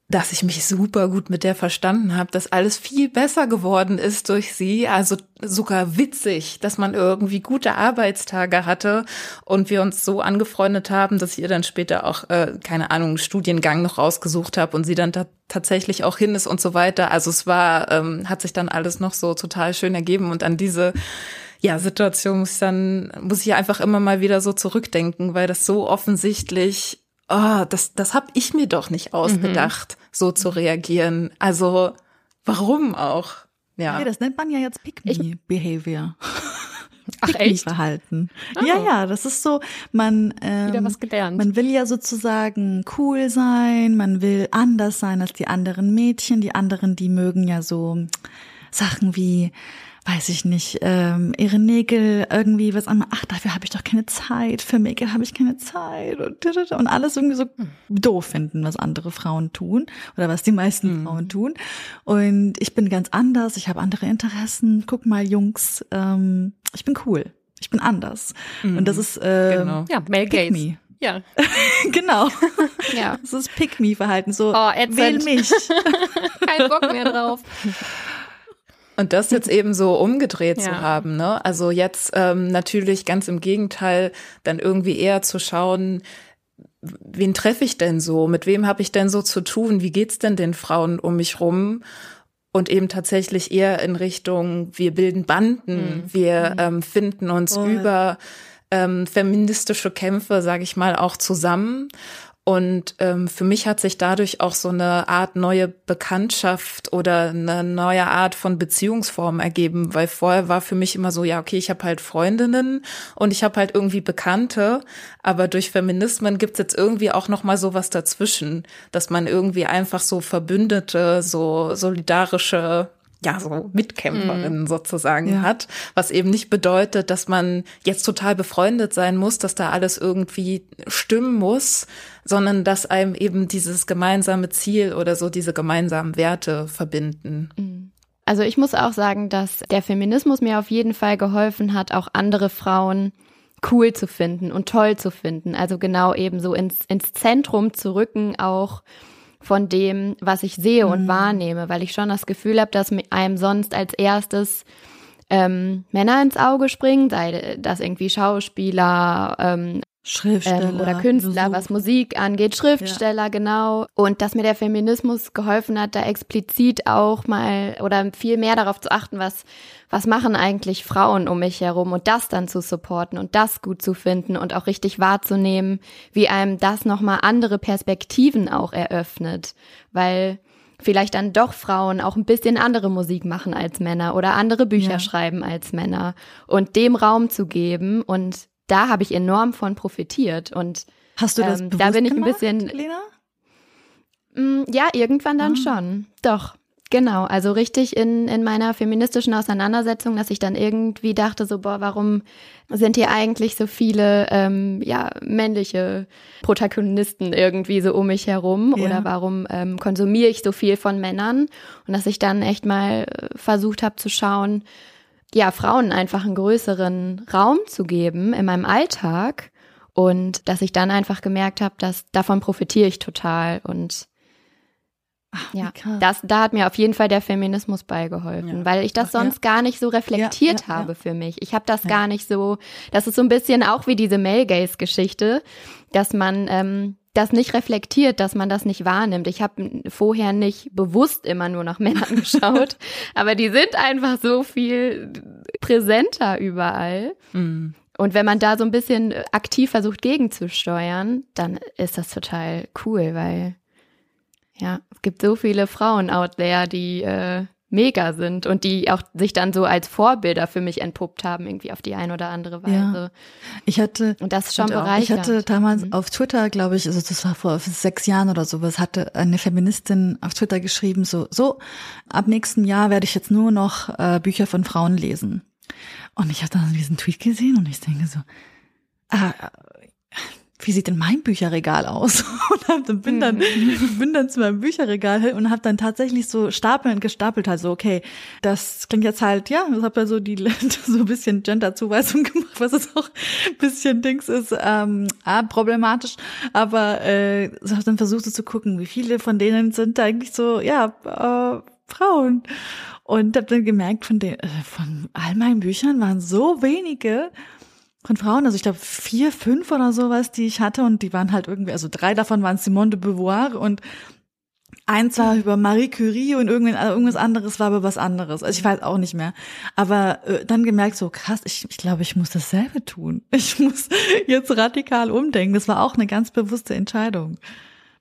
[SPEAKER 2] dass ich mich super gut mit der verstanden habe, dass alles viel besser geworden ist durch sie, also sogar witzig, dass man irgendwie gute Arbeitstage hatte und wir uns so angefreundet haben, dass ich ihr dann später auch äh, keine Ahnung Studiengang noch rausgesucht habe und sie dann ta tatsächlich auch hin ist und so weiter. Also es war ähm, hat sich dann alles noch so total schön ergeben und an diese ja, Situation muss ich dann, muss ich einfach immer mal wieder so zurückdenken, weil das so offensichtlich, oh, das, das habe ich mir doch nicht ausgedacht, mhm. so zu reagieren. Also, warum auch? Ja.
[SPEAKER 3] Okay, das nennt man ja jetzt Pick-Me-Behavior.
[SPEAKER 4] Ach echt?
[SPEAKER 3] Verhalten. Oh. Ja, ja, das ist so, man ähm,
[SPEAKER 4] Wieder was gelernt.
[SPEAKER 3] man will ja sozusagen cool sein, man will anders sein als die anderen Mädchen, die anderen, die mögen ja so Sachen wie weiß ich nicht, ähm, ihre Nägel irgendwie was an, ach, dafür habe ich doch keine Zeit, für Make-up habe ich keine Zeit und, und alles irgendwie so doof finden, was andere Frauen tun oder was die meisten mhm. Frauen tun. Und ich bin ganz anders, ich habe andere Interessen. Guck mal, Jungs, ähm, ich bin cool. Ich bin anders. Mhm. Und das ist äh, genau.
[SPEAKER 4] ja, Mel Gates.
[SPEAKER 3] Ja. genau. Ja. Das ist Pick-me-Verhalten. So, oh, wähl mich.
[SPEAKER 4] Kein Bock mehr drauf.
[SPEAKER 2] Und das jetzt eben so umgedreht ja. zu haben, ne? Also jetzt ähm, natürlich ganz im Gegenteil, dann irgendwie eher zu schauen, wen treffe ich denn so? Mit wem habe ich denn so zu tun? Wie geht's denn den Frauen um mich rum? Und eben tatsächlich eher in Richtung, wir bilden Banden, mhm. wir mhm. ähm, finden uns oh. über ähm, feministische Kämpfe, sage ich mal, auch zusammen. Und ähm, für mich hat sich dadurch auch so eine Art neue Bekanntschaft oder eine neue Art von Beziehungsform ergeben, weil vorher war für mich immer so, ja, okay, ich habe halt Freundinnen und ich habe halt irgendwie Bekannte, aber durch Feminismen gibt's jetzt irgendwie auch noch mal sowas dazwischen, dass man irgendwie einfach so Verbündete, so solidarische ja, so Mitkämpferin mhm. sozusagen ja. hat, was eben nicht bedeutet, dass man jetzt total befreundet sein muss, dass da alles irgendwie stimmen muss, sondern dass einem eben dieses gemeinsame Ziel oder so diese gemeinsamen Werte verbinden.
[SPEAKER 1] Mhm. Also ich muss auch sagen, dass der Feminismus mir auf jeden Fall geholfen hat, auch andere Frauen cool zu finden und toll zu finden. Also genau eben so ins, ins Zentrum zu rücken, auch von dem, was ich sehe und mhm. wahrnehme, weil ich schon das Gefühl habe, dass einem sonst als erstes ähm, Männer ins Auge springen, sei das irgendwie Schauspieler, ähm,
[SPEAKER 3] Schriftsteller
[SPEAKER 1] ähm, oder Künstler, was Musik angeht, Schriftsteller, ja. genau. Und dass mir der Feminismus geholfen hat, da explizit auch mal oder viel mehr darauf zu achten, was, was machen eigentlich Frauen um mich herum und das dann zu supporten und das gut zu finden und auch richtig wahrzunehmen, wie einem das nochmal andere Perspektiven auch eröffnet. Weil vielleicht dann doch Frauen auch ein bisschen andere Musik machen als Männer oder andere Bücher ja. schreiben als Männer und dem Raum zu geben und da habe ich enorm von profitiert und
[SPEAKER 3] Hast du das ähm, da bin ich gemacht, ein bisschen Lena?
[SPEAKER 1] Mh, mm, ja, irgendwann dann ah. schon. Doch. Genau, also richtig in, in meiner feministischen Auseinandersetzung, dass ich dann irgendwie dachte, so, boah, warum sind hier eigentlich so viele ähm, ja, männliche Protagonisten irgendwie so um mich herum? Ja. Oder warum ähm, konsumiere ich so viel von Männern? Und dass ich dann echt mal äh, versucht habe zu schauen, ja, Frauen einfach einen größeren Raum zu geben in meinem Alltag und dass ich dann einfach gemerkt habe, dass davon profitiere ich total und Ach, ja, das, da hat mir auf jeden Fall der Feminismus beigeholfen, ja. weil ich das Ach, sonst ja. gar nicht so reflektiert ja, habe für mich. Ich habe das gar nicht so, das ist so ein bisschen auch wie diese Male Gaze Geschichte, dass man ähm, das nicht reflektiert, dass man das nicht wahrnimmt. Ich habe vorher nicht bewusst immer nur nach Männern geschaut, aber die sind einfach so viel präsenter überall. Mhm. Und wenn man da so ein bisschen aktiv versucht gegenzusteuern, dann ist das total cool, weil ja, es gibt so viele Frauen out there, die äh, mega sind und die auch sich dann so als Vorbilder für mich entpuppt haben, irgendwie auf die eine oder andere Weise. Ja.
[SPEAKER 3] Ich hatte,
[SPEAKER 1] und das ist schon bereichernd.
[SPEAKER 3] Ich hatte damals mhm. auf Twitter, glaube ich, also das war vor sechs Jahren oder sowas, hatte eine Feministin auf Twitter geschrieben, so, so, ab nächstem Jahr werde ich jetzt nur noch äh, Bücher von Frauen lesen. Und ich habe dann diesen Tweet gesehen und ich denke so, ah, wie sieht denn mein Bücherregal aus? Und bin dann, mhm. bin dann zu meinem Bücherregal und habe dann tatsächlich so stapelnd gestapelt, also okay, das klingt jetzt halt, ja, ich habe ja so die so ein bisschen Gender-Zuweisung gemacht, was es auch ein bisschen Dings ist, ähm, ah, problematisch, aber äh, ich habe dann versucht so zu gucken, wie viele von denen sind eigentlich so, ja, äh, Frauen. Und habe dann gemerkt, von den, äh, von all meinen Büchern waren so wenige von Frauen, also ich glaube vier, fünf oder sowas, die ich hatte und die waren halt irgendwie, also drei davon waren Simone de Beauvoir und eins war über Marie Curie und irgendwas anderes war über was anderes. Also ich weiß auch nicht mehr. Aber äh, dann gemerkt, so krass, ich, ich glaube, ich muss dasselbe tun. Ich muss jetzt radikal umdenken. Das war auch eine ganz bewusste Entscheidung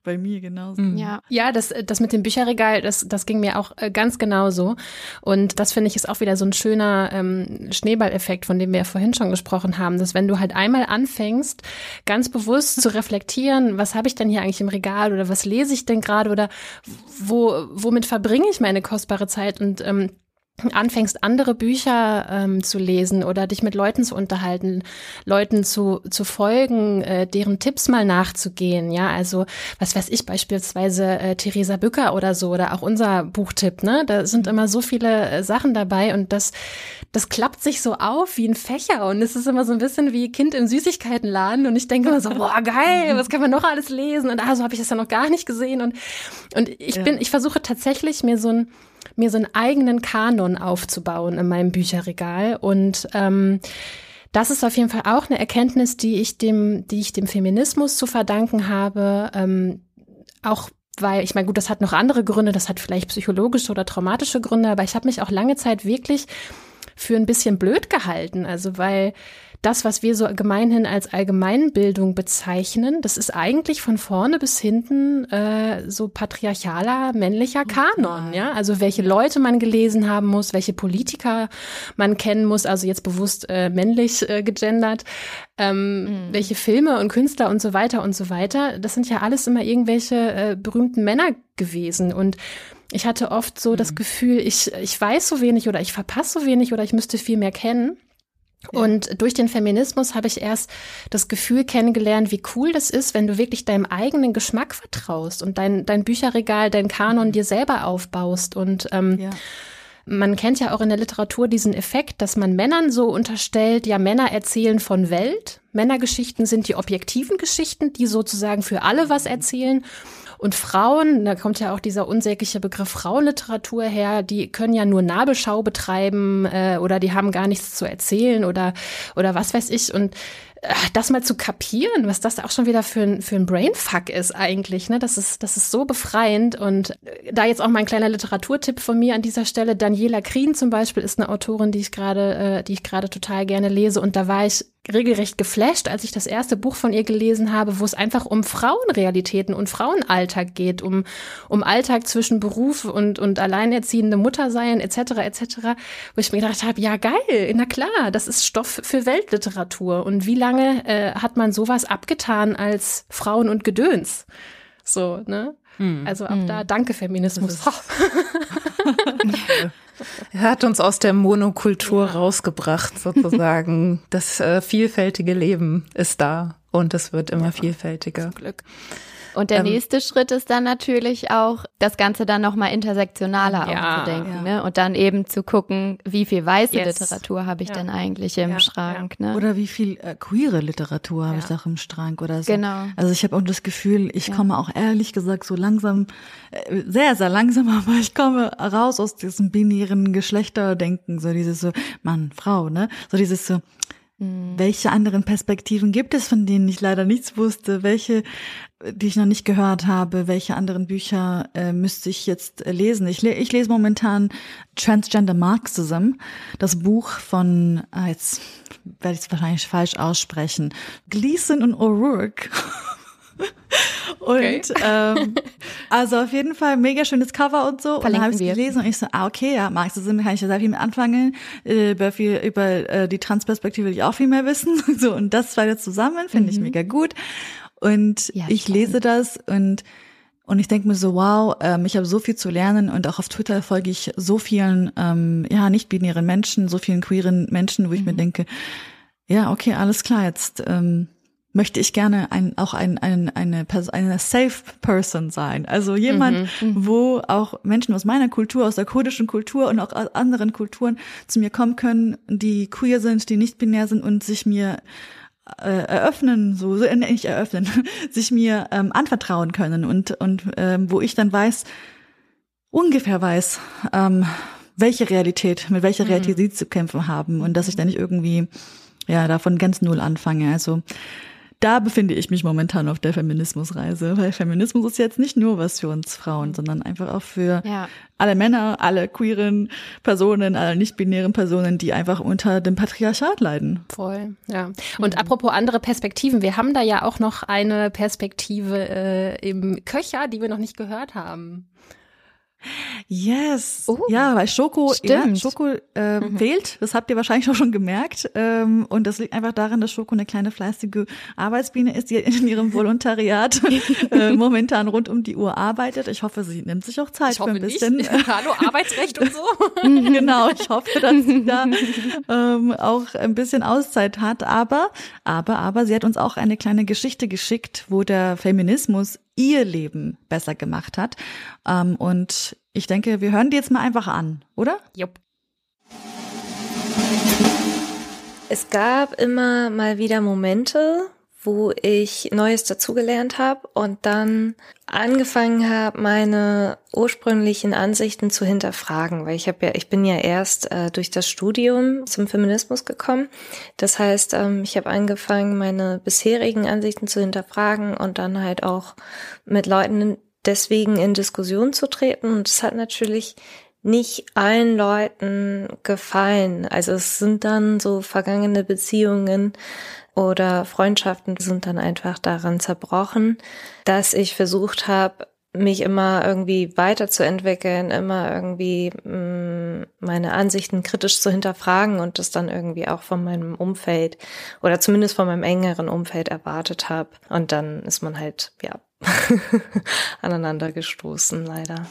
[SPEAKER 3] bei mir genauso.
[SPEAKER 4] Mhm. Ja, ja das, das mit dem Bücherregal, das, das ging mir auch äh, ganz genauso. Und das finde ich ist auch wieder so ein schöner ähm, Schneeballeffekt, von dem wir ja vorhin schon gesprochen haben, dass wenn du halt einmal anfängst, ganz bewusst zu reflektieren, was habe ich denn hier eigentlich im Regal oder was lese ich denn gerade oder wo, womit verbringe ich meine kostbare Zeit und ähm, anfängst, andere Bücher ähm, zu lesen oder dich mit Leuten zu unterhalten, Leuten zu, zu folgen, äh, deren Tipps mal nachzugehen, ja, also was weiß ich, beispielsweise äh, Theresa Bücker oder so oder auch unser Buchtipp, ne, da sind immer so viele äh, Sachen dabei und das, das klappt sich so auf wie ein Fächer und es ist immer so ein bisschen wie Kind im Süßigkeitenladen und ich denke immer so, boah, geil, was kann man noch alles lesen? Und ah, so habe ich das ja noch gar nicht gesehen und, und ich ja. bin, ich versuche tatsächlich mir so ein mir so einen eigenen Kanon aufzubauen in meinem Bücherregal und ähm, das ist auf jeden Fall auch eine Erkenntnis, die ich dem, die ich dem Feminismus zu verdanken habe. Ähm, auch weil, ich meine, gut, das hat noch andere Gründe, das hat vielleicht psychologische oder traumatische Gründe, aber ich habe mich auch lange Zeit wirklich für ein bisschen blöd gehalten. Also weil das, was wir so gemeinhin als Allgemeinbildung bezeichnen, das ist eigentlich von vorne bis hinten äh, so patriarchaler männlicher Kanon, ja. Also welche Leute man gelesen haben muss, welche Politiker man kennen muss, also jetzt bewusst äh, männlich äh, gegendert, ähm, mhm. welche Filme und Künstler und so weiter und so weiter. Das sind ja alles immer irgendwelche äh, berühmten Männer gewesen und ich hatte oft so mhm. das Gefühl, ich, ich weiß so wenig oder ich verpasse so wenig oder ich müsste viel mehr kennen. Und durch den Feminismus habe ich erst das Gefühl kennengelernt, wie cool das ist, wenn du wirklich deinem eigenen Geschmack vertraust und dein, dein Bücherregal, dein Kanon mhm. dir selber aufbaust. Und ähm, ja. man kennt ja auch in der Literatur diesen Effekt, dass man Männern so unterstellt, ja, Männer erzählen von Welt. Männergeschichten sind die objektiven Geschichten, die sozusagen für alle was erzählen. Und Frauen, da kommt ja auch dieser unsägliche Begriff Frauenliteratur her, die können ja nur Nabelschau betreiben äh, oder die haben gar nichts zu erzählen oder, oder was weiß ich. Und das mal zu kapieren, was das auch schon wieder für ein, für ein Brainfuck ist eigentlich, ne? Das ist, das ist so befreiend. Und da jetzt auch mal ein kleiner Literaturtipp von mir an dieser Stelle. Daniela Krien zum Beispiel ist eine Autorin, die ich gerade, äh, die ich gerade total gerne lese. Und da war ich regelrecht geflasht, als ich das erste Buch von ihr gelesen habe, wo es einfach um Frauenrealitäten und Frauenalltag geht, um, um Alltag zwischen Beruf und, und alleinerziehende Muttersein etc. etc., wo ich mir gedacht habe, ja geil, na klar, das ist Stoff für Weltliteratur. Und wie lange äh, hat man sowas abgetan als Frauen und Gedöns? So, ne? Hm. Also auch hm. da danke Feminismus.
[SPEAKER 2] Er hat uns aus der Monokultur ja. rausgebracht, sozusagen. das äh, vielfältige Leben ist da und es wird immer ja, vielfältiger. Zum Glück.
[SPEAKER 1] Und der ähm, nächste Schritt ist dann natürlich auch, das Ganze dann nochmal intersektionaler ja, aufzudenken. Ja. Ne? Und dann eben zu gucken, wie viel weiße yes. Literatur habe ich ja. denn eigentlich im Schrank. Ne?
[SPEAKER 3] Oder wie viel äh, queere Literatur habe ich auch im Schrank oder so.
[SPEAKER 1] Genau.
[SPEAKER 3] Also ich habe auch das Gefühl, ich komme auch ehrlich gesagt so langsam, äh, sehr, sehr langsam, aber ich komme raus aus diesem binären Geschlechterdenken, so dieses so Mann, Frau, ne? So dieses so, hm. welche anderen Perspektiven gibt es, von denen ich leider nichts wusste? Welche, die ich noch nicht gehört habe? Welche anderen Bücher äh, müsste ich jetzt äh, lesen? Ich, le ich lese momentan Transgender Marxism, das Buch von, ah, jetzt werde ich es wahrscheinlich falsch aussprechen, Gleason und O'Rourke. Und okay. ähm, also auf jeden Fall mega schönes Cover und so. Verlinken und dann habe ich es gelesen und ich so, ah, okay, ja, Marxism kann ich ja sehr viel mit anfangen. Äh, über viel, über äh, die Transperspektive will ich auch viel mehr wissen. so, und das zwei zusammen finde mhm. ich mega gut. Und ja, ich lese das und und ich denke mir so, wow, ähm, ich habe so viel zu lernen und auch auf Twitter folge ich so vielen, ähm, ja, nicht-binären Menschen, so vielen queeren Menschen, wo ich mhm. mir denke, ja, okay, alles klar, jetzt ähm, möchte ich gerne ein, auch ein, ein, eine, eine safe Person sein. Also jemand, mhm, mhm, wo auch Menschen aus meiner Kultur, aus der kurdischen Kultur und auch aus anderen Kulturen zu mir kommen können, die queer sind, die nicht binär sind und sich mir äh, eröffnen, so, so nicht eröffnen, sich mir ähm, anvertrauen können und, und ähm, wo ich dann weiß, ungefähr weiß, ähm, welche Realität, mit welcher mhm. Realität sie zu kämpfen haben und dass ich dann nicht irgendwie ja davon ganz null anfange. Also da befinde ich mich momentan auf der Feminismusreise, weil Feminismus ist jetzt nicht nur was für uns Frauen, sondern einfach auch für ja. alle Männer, alle queeren Personen, alle nicht-binären Personen, die einfach unter dem Patriarchat leiden.
[SPEAKER 4] Voll, ja. Und mhm. apropos andere Perspektiven, wir haben da ja auch noch eine Perspektive äh, im Köcher, die wir noch nicht gehört haben.
[SPEAKER 3] Yes.
[SPEAKER 1] Oh,
[SPEAKER 3] ja, weil Schoko, ja. Schoko äh, fehlt. Das habt ihr wahrscheinlich auch schon gemerkt. Ähm, und das liegt einfach daran, dass Schoko eine kleine fleißige Arbeitsbiene ist, die in ihrem Volontariat äh, momentan rund um die Uhr arbeitet. Ich hoffe, sie nimmt sich auch Zeit
[SPEAKER 4] Ich
[SPEAKER 3] für ein bisschen.
[SPEAKER 4] nicht. Hallo, Arbeitsrecht und so.
[SPEAKER 3] genau, ich hoffe, dass sie da ähm, auch ein bisschen Auszeit hat. Aber, aber, aber sie hat uns auch eine kleine Geschichte geschickt, wo der Feminismus ihr Leben besser gemacht hat. Ähm, und ich denke, wir hören die jetzt mal einfach an, oder?
[SPEAKER 4] Jupp.
[SPEAKER 5] Es gab immer mal wieder Momente, wo ich Neues dazugelernt habe und dann angefangen habe, meine ursprünglichen Ansichten zu hinterfragen, weil ich habe ja, ich bin ja erst äh, durch das Studium zum Feminismus gekommen. Das heißt, ähm, ich habe angefangen, meine bisherigen Ansichten zu hinterfragen und dann halt auch mit Leuten deswegen in Diskussion zu treten. Und es hat natürlich nicht allen Leuten gefallen. Also es sind dann so vergangene Beziehungen oder Freundschaften sind dann einfach daran zerbrochen, dass ich versucht habe, mich immer irgendwie weiterzuentwickeln, immer irgendwie mh, meine Ansichten kritisch zu hinterfragen und das dann irgendwie auch von meinem Umfeld oder zumindest von meinem engeren Umfeld erwartet habe. Und dann ist man halt, ja, aneinander gestoßen, leider.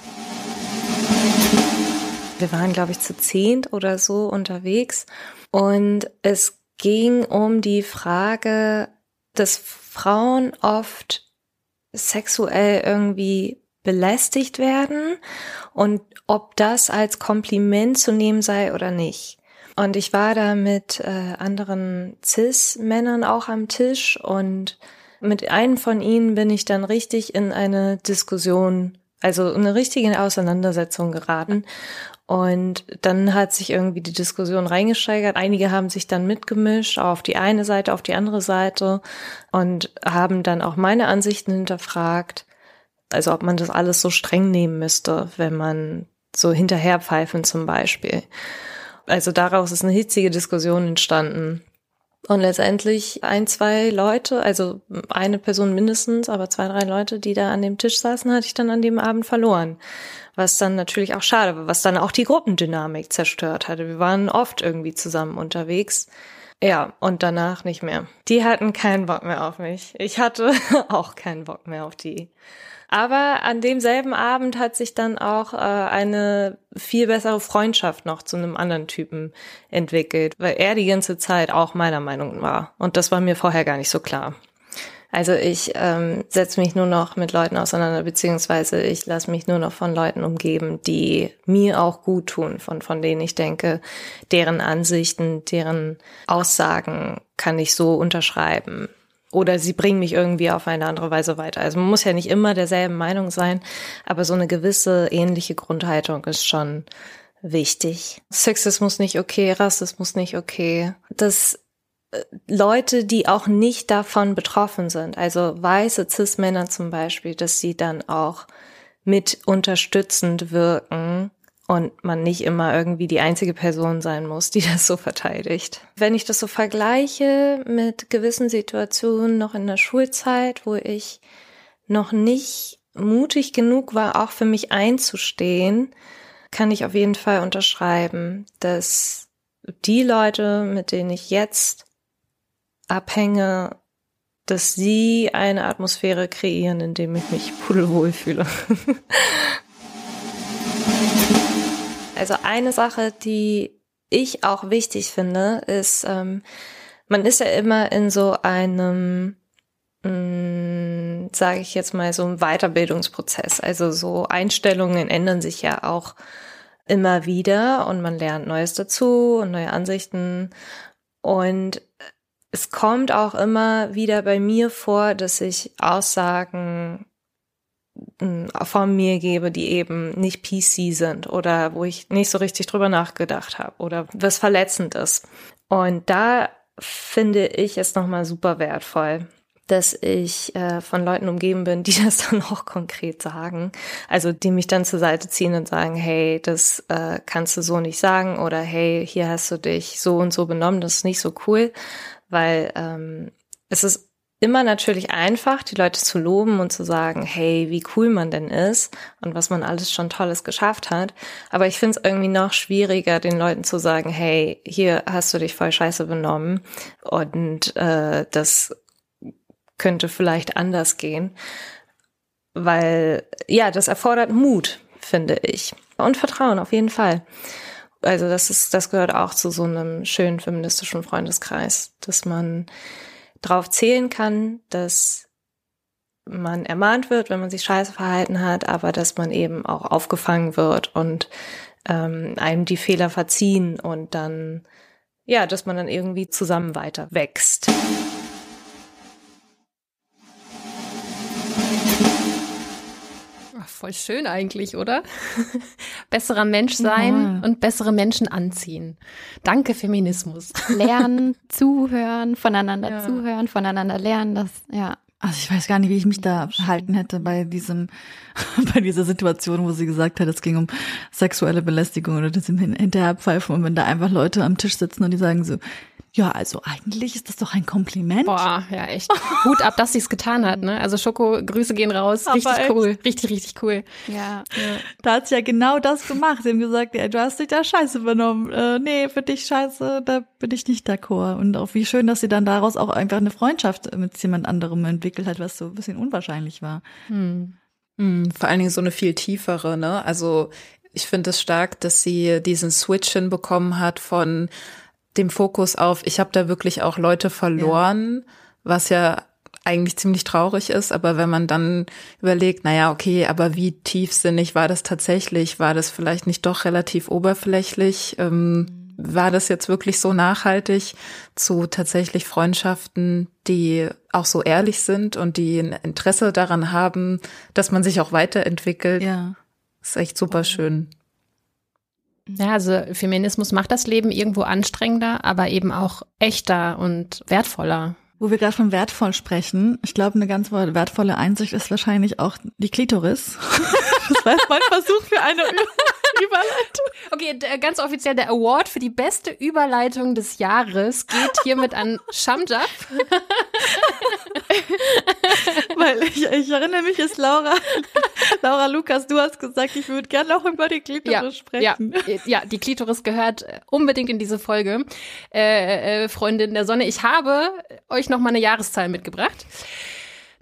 [SPEAKER 5] Wir waren, glaube ich, zu zehnt oder so unterwegs und es ging um die Frage, dass Frauen oft sexuell irgendwie belästigt werden und ob das als Kompliment zu nehmen sei oder nicht. Und ich war da mit äh, anderen Cis-Männern auch am Tisch und mit einem von ihnen bin ich dann richtig in eine Diskussion, also eine richtige Auseinandersetzung geraten. Und dann hat sich irgendwie die Diskussion reingesteigert. Einige haben sich dann mitgemischt, auf die eine Seite, auf die andere Seite und haben dann auch meine Ansichten hinterfragt. Also ob man das alles so streng nehmen müsste, wenn man so hinterherpfeifen zum Beispiel. Also daraus ist eine hitzige Diskussion entstanden. Und letztendlich ein, zwei Leute, also eine Person mindestens, aber zwei, drei Leute, die da an dem Tisch saßen, hatte ich dann an dem Abend verloren. Was dann natürlich auch schade war, was dann auch die Gruppendynamik zerstört hatte. Wir waren oft irgendwie zusammen unterwegs. Ja, und danach nicht mehr. Die hatten keinen Bock mehr auf mich. Ich hatte auch keinen Bock mehr auf die. Aber an demselben Abend hat sich dann auch äh, eine viel bessere Freundschaft noch zu einem anderen Typen entwickelt, weil er die ganze Zeit auch meiner Meinung war. Und das war mir vorher gar nicht so klar. Also ich ähm, setze mich nur noch mit Leuten auseinander, beziehungsweise ich lasse mich nur noch von Leuten umgeben, die mir auch gut tun, von, von denen ich denke, deren Ansichten, deren Aussagen kann ich so unterschreiben. Oder sie bringen mich irgendwie auf eine andere Weise weiter. Also man muss ja nicht immer derselben Meinung sein, aber so eine gewisse ähnliche Grundhaltung ist schon wichtig. Sexismus nicht okay, Rassismus nicht okay. Das Leute, die auch nicht davon betroffen sind, also weiße Cis-Männer zum Beispiel, dass sie dann auch mit unterstützend wirken und man nicht immer irgendwie die einzige Person sein muss, die das so verteidigt. Wenn ich das so vergleiche mit gewissen Situationen noch in der Schulzeit, wo ich noch nicht mutig genug war, auch für mich einzustehen, kann ich auf jeden Fall unterschreiben, dass die Leute, mit denen ich jetzt abhänge, dass sie eine Atmosphäre kreieren, in dem ich mich pudelwohl fühle. also eine Sache, die ich auch wichtig finde, ist, ähm, man ist ja immer in so einem, sage ich jetzt mal, so einem Weiterbildungsprozess. Also so Einstellungen ändern sich ja auch immer wieder und man lernt Neues dazu und neue Ansichten. Und es kommt auch immer wieder bei mir vor, dass ich Aussagen von mir gebe, die eben nicht PC sind oder wo ich nicht so richtig drüber nachgedacht habe oder was verletzend ist. Und da finde ich es nochmal super wertvoll, dass ich äh, von Leuten umgeben bin, die das dann auch konkret sagen. Also die mich dann zur Seite ziehen und sagen, hey, das äh, kannst du so nicht sagen oder hey, hier hast du dich so und so benommen, das ist nicht so cool weil ähm, es ist immer natürlich einfach, die Leute zu loben und zu sagen, hey, wie cool man denn ist und was man alles schon Tolles geschafft hat. Aber ich finde es irgendwie noch schwieriger, den Leuten zu sagen, hey, hier hast du dich voll scheiße benommen und äh, das könnte vielleicht anders gehen. Weil, ja, das erfordert Mut, finde ich. Und Vertrauen auf jeden Fall. Also das ist, das gehört auch zu so einem schönen feministischen Freundeskreis, dass man darauf zählen kann, dass man ermahnt wird, wenn man sich scheiße verhalten hat, aber dass man eben auch aufgefangen wird und ähm, einem die Fehler verziehen und dann, ja, dass man dann irgendwie zusammen weiter wächst.
[SPEAKER 4] Voll schön eigentlich, oder? Besserer Mensch sein ja. und bessere Menschen anziehen. Danke, Feminismus.
[SPEAKER 1] Lernen, zuhören, voneinander ja. zuhören, voneinander lernen, das, ja.
[SPEAKER 3] Also ich weiß gar nicht, wie ich mich da verhalten hätte bei diesem, bei dieser Situation, wo sie gesagt hat, es ging um sexuelle Belästigung oder das Hinterherpfeifen und wenn da einfach Leute am Tisch sitzen und die sagen so, ja, also eigentlich ist das doch ein Kompliment.
[SPEAKER 4] Boah, ja, echt. Hut ab, dass sie es getan hat, ne? Also Schoko, Grüße gehen raus. Aber richtig echt. cool. Richtig, richtig cool.
[SPEAKER 1] Ja.
[SPEAKER 3] ja. Da hat sie ja genau das gemacht. Sie haben gesagt, ja, du hast dich da scheiße übernommen. Äh, nee, für dich scheiße, da bin ich nicht d'accord. Und auch wie schön, dass sie dann daraus auch einfach eine Freundschaft mit jemand anderem entwickelt hat, was so ein bisschen unwahrscheinlich war.
[SPEAKER 2] Hm. Hm, vor allen Dingen so eine viel tiefere, ne? Also ich finde es stark, dass sie diesen Switch hinbekommen hat von dem Fokus auf, ich habe da wirklich auch Leute verloren, ja. was ja eigentlich ziemlich traurig ist, aber wenn man dann überlegt, naja, okay, aber wie tiefsinnig war das tatsächlich? War das vielleicht nicht doch relativ oberflächlich? Ähm, war das jetzt wirklich so nachhaltig zu tatsächlich Freundschaften, die auch so ehrlich sind und die ein Interesse daran haben, dass man sich auch weiterentwickelt?
[SPEAKER 3] Ja.
[SPEAKER 2] ist echt super schön.
[SPEAKER 4] Ja, also Feminismus macht das Leben irgendwo anstrengender, aber eben auch echter und wertvoller.
[SPEAKER 3] Wo wir gerade von wertvoll sprechen, ich glaube, eine ganz wertvolle Einsicht ist wahrscheinlich auch die Klitoris. das war mein Versuch für eine Überleitung.
[SPEAKER 4] Okay, der, ganz offiziell der Award für die beste Überleitung des Jahres geht hiermit an Shamjab.
[SPEAKER 3] Weil ich, ich erinnere mich, ist Laura, Laura Lukas, du hast gesagt, ich würde gerne auch über die Klitoris
[SPEAKER 4] ja,
[SPEAKER 3] sprechen.
[SPEAKER 4] Ja, ja, die Klitoris gehört unbedingt in diese Folge. Äh, äh, Freundin der Sonne, ich habe euch noch mal eine Jahreszahl mitgebracht.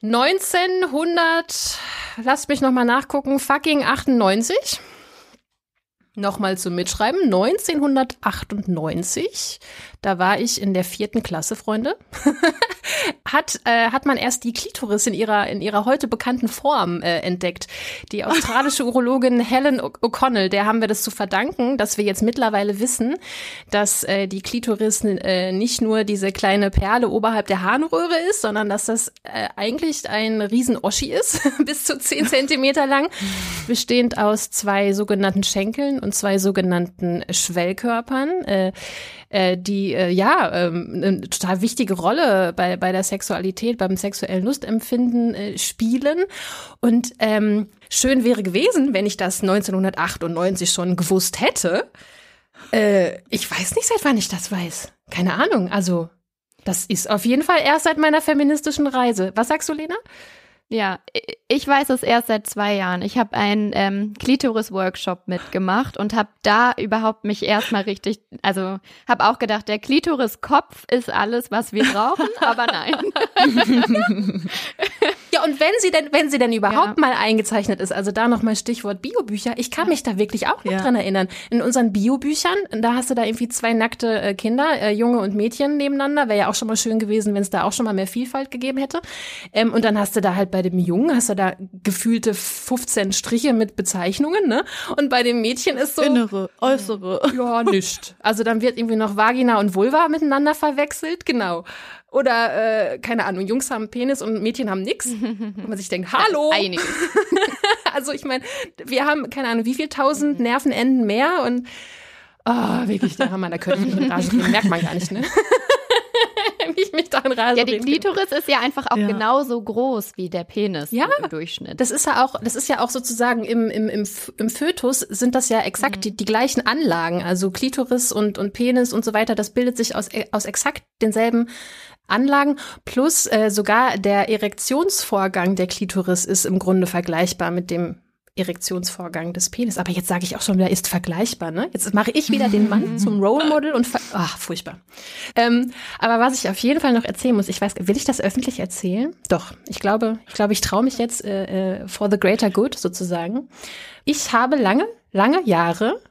[SPEAKER 4] 1900, lasst mich noch mal nachgucken, fucking 98. Nochmal zum Mitschreiben. 1998, da war ich in der vierten Klasse, Freunde, hat, äh, hat man erst die Klitoris in ihrer, in ihrer heute bekannten Form äh, entdeckt. Die australische Urologin Helen O'Connell, der haben wir das zu verdanken, dass wir jetzt mittlerweile wissen, dass äh, die Klitoris äh, nicht nur diese kleine Perle oberhalb der Harnröhre ist, sondern dass das äh, eigentlich ein Riesen-Oschi ist, bis zu zehn Zentimeter lang, bestehend aus zwei sogenannten Schenkeln und zwei sogenannten Schwellkörpern, äh, äh, die äh, ja ähm, eine total wichtige Rolle bei, bei der Sexualität, beim sexuellen Lustempfinden äh, spielen. Und ähm, schön wäre gewesen, wenn ich das 1998 schon gewusst hätte. Äh, ich weiß nicht, seit wann ich das weiß. Keine Ahnung. Also, das ist auf jeden Fall erst seit meiner feministischen Reise. Was sagst du, Lena?
[SPEAKER 1] Ja, ich weiß es erst seit zwei Jahren. Ich habe einen ähm, Klitoris-Workshop mitgemacht und habe da überhaupt mich erstmal richtig, also habe auch gedacht, der Klitoris-Kopf ist alles, was wir brauchen, aber nein.
[SPEAKER 4] ja, und wenn sie denn, wenn sie denn überhaupt ja. mal eingezeichnet ist, also da nochmal Stichwort Biobücher, ich kann mich da wirklich auch noch ja. dran erinnern. In unseren Biobüchern, da hast du da irgendwie zwei nackte äh, Kinder, äh, Junge und Mädchen nebeneinander. Wäre ja auch schon mal schön gewesen, wenn es da auch schon mal mehr Vielfalt gegeben hätte. Ähm, und dann hast du da halt bei bei dem Jungen hast du da gefühlte 15 Striche mit Bezeichnungen, ne? Und bei dem Mädchen ist so.
[SPEAKER 3] Innere, äußere.
[SPEAKER 4] Ja, nischt. Also dann wird irgendwie noch Vagina und Vulva miteinander verwechselt, genau. Oder, äh, keine Ahnung, Jungs haben Penis und Mädchen haben nix. Und man sich denkt, hallo.
[SPEAKER 1] Einiges.
[SPEAKER 4] also ich meine, wir haben, keine Ahnung, wie viel tausend Nervenenden mehr und oh, wirklich, da haben wir, da könnte ich mich in Rage gehen, merkt man gar nicht, ne?
[SPEAKER 1] Ich mich daran rase. Ja, die Klitoris ist ja einfach auch ja. genauso groß wie der Penis ja, im Durchschnitt.
[SPEAKER 4] Das ist ja auch, das ist ja auch sozusagen im, im, im, im Fötus sind das ja exakt mhm. die, die gleichen Anlagen. Also Klitoris und, und Penis und so weiter, das bildet sich aus, aus exakt denselben Anlagen plus äh, sogar der Erektionsvorgang der Klitoris ist im Grunde vergleichbar mit dem Erektionsvorgang des Penis. Aber jetzt sage ich auch schon wieder, ist vergleichbar, ne? Jetzt mache ich wieder den Mann zum Role Model und ach, furchtbar. Ähm, aber was ich auf jeden Fall noch erzählen muss, ich weiß, will ich das öffentlich erzählen? Doch, ich glaube, ich glaube, ich traue mich jetzt äh, äh, for the greater good sozusagen. Ich habe lange, lange Jahre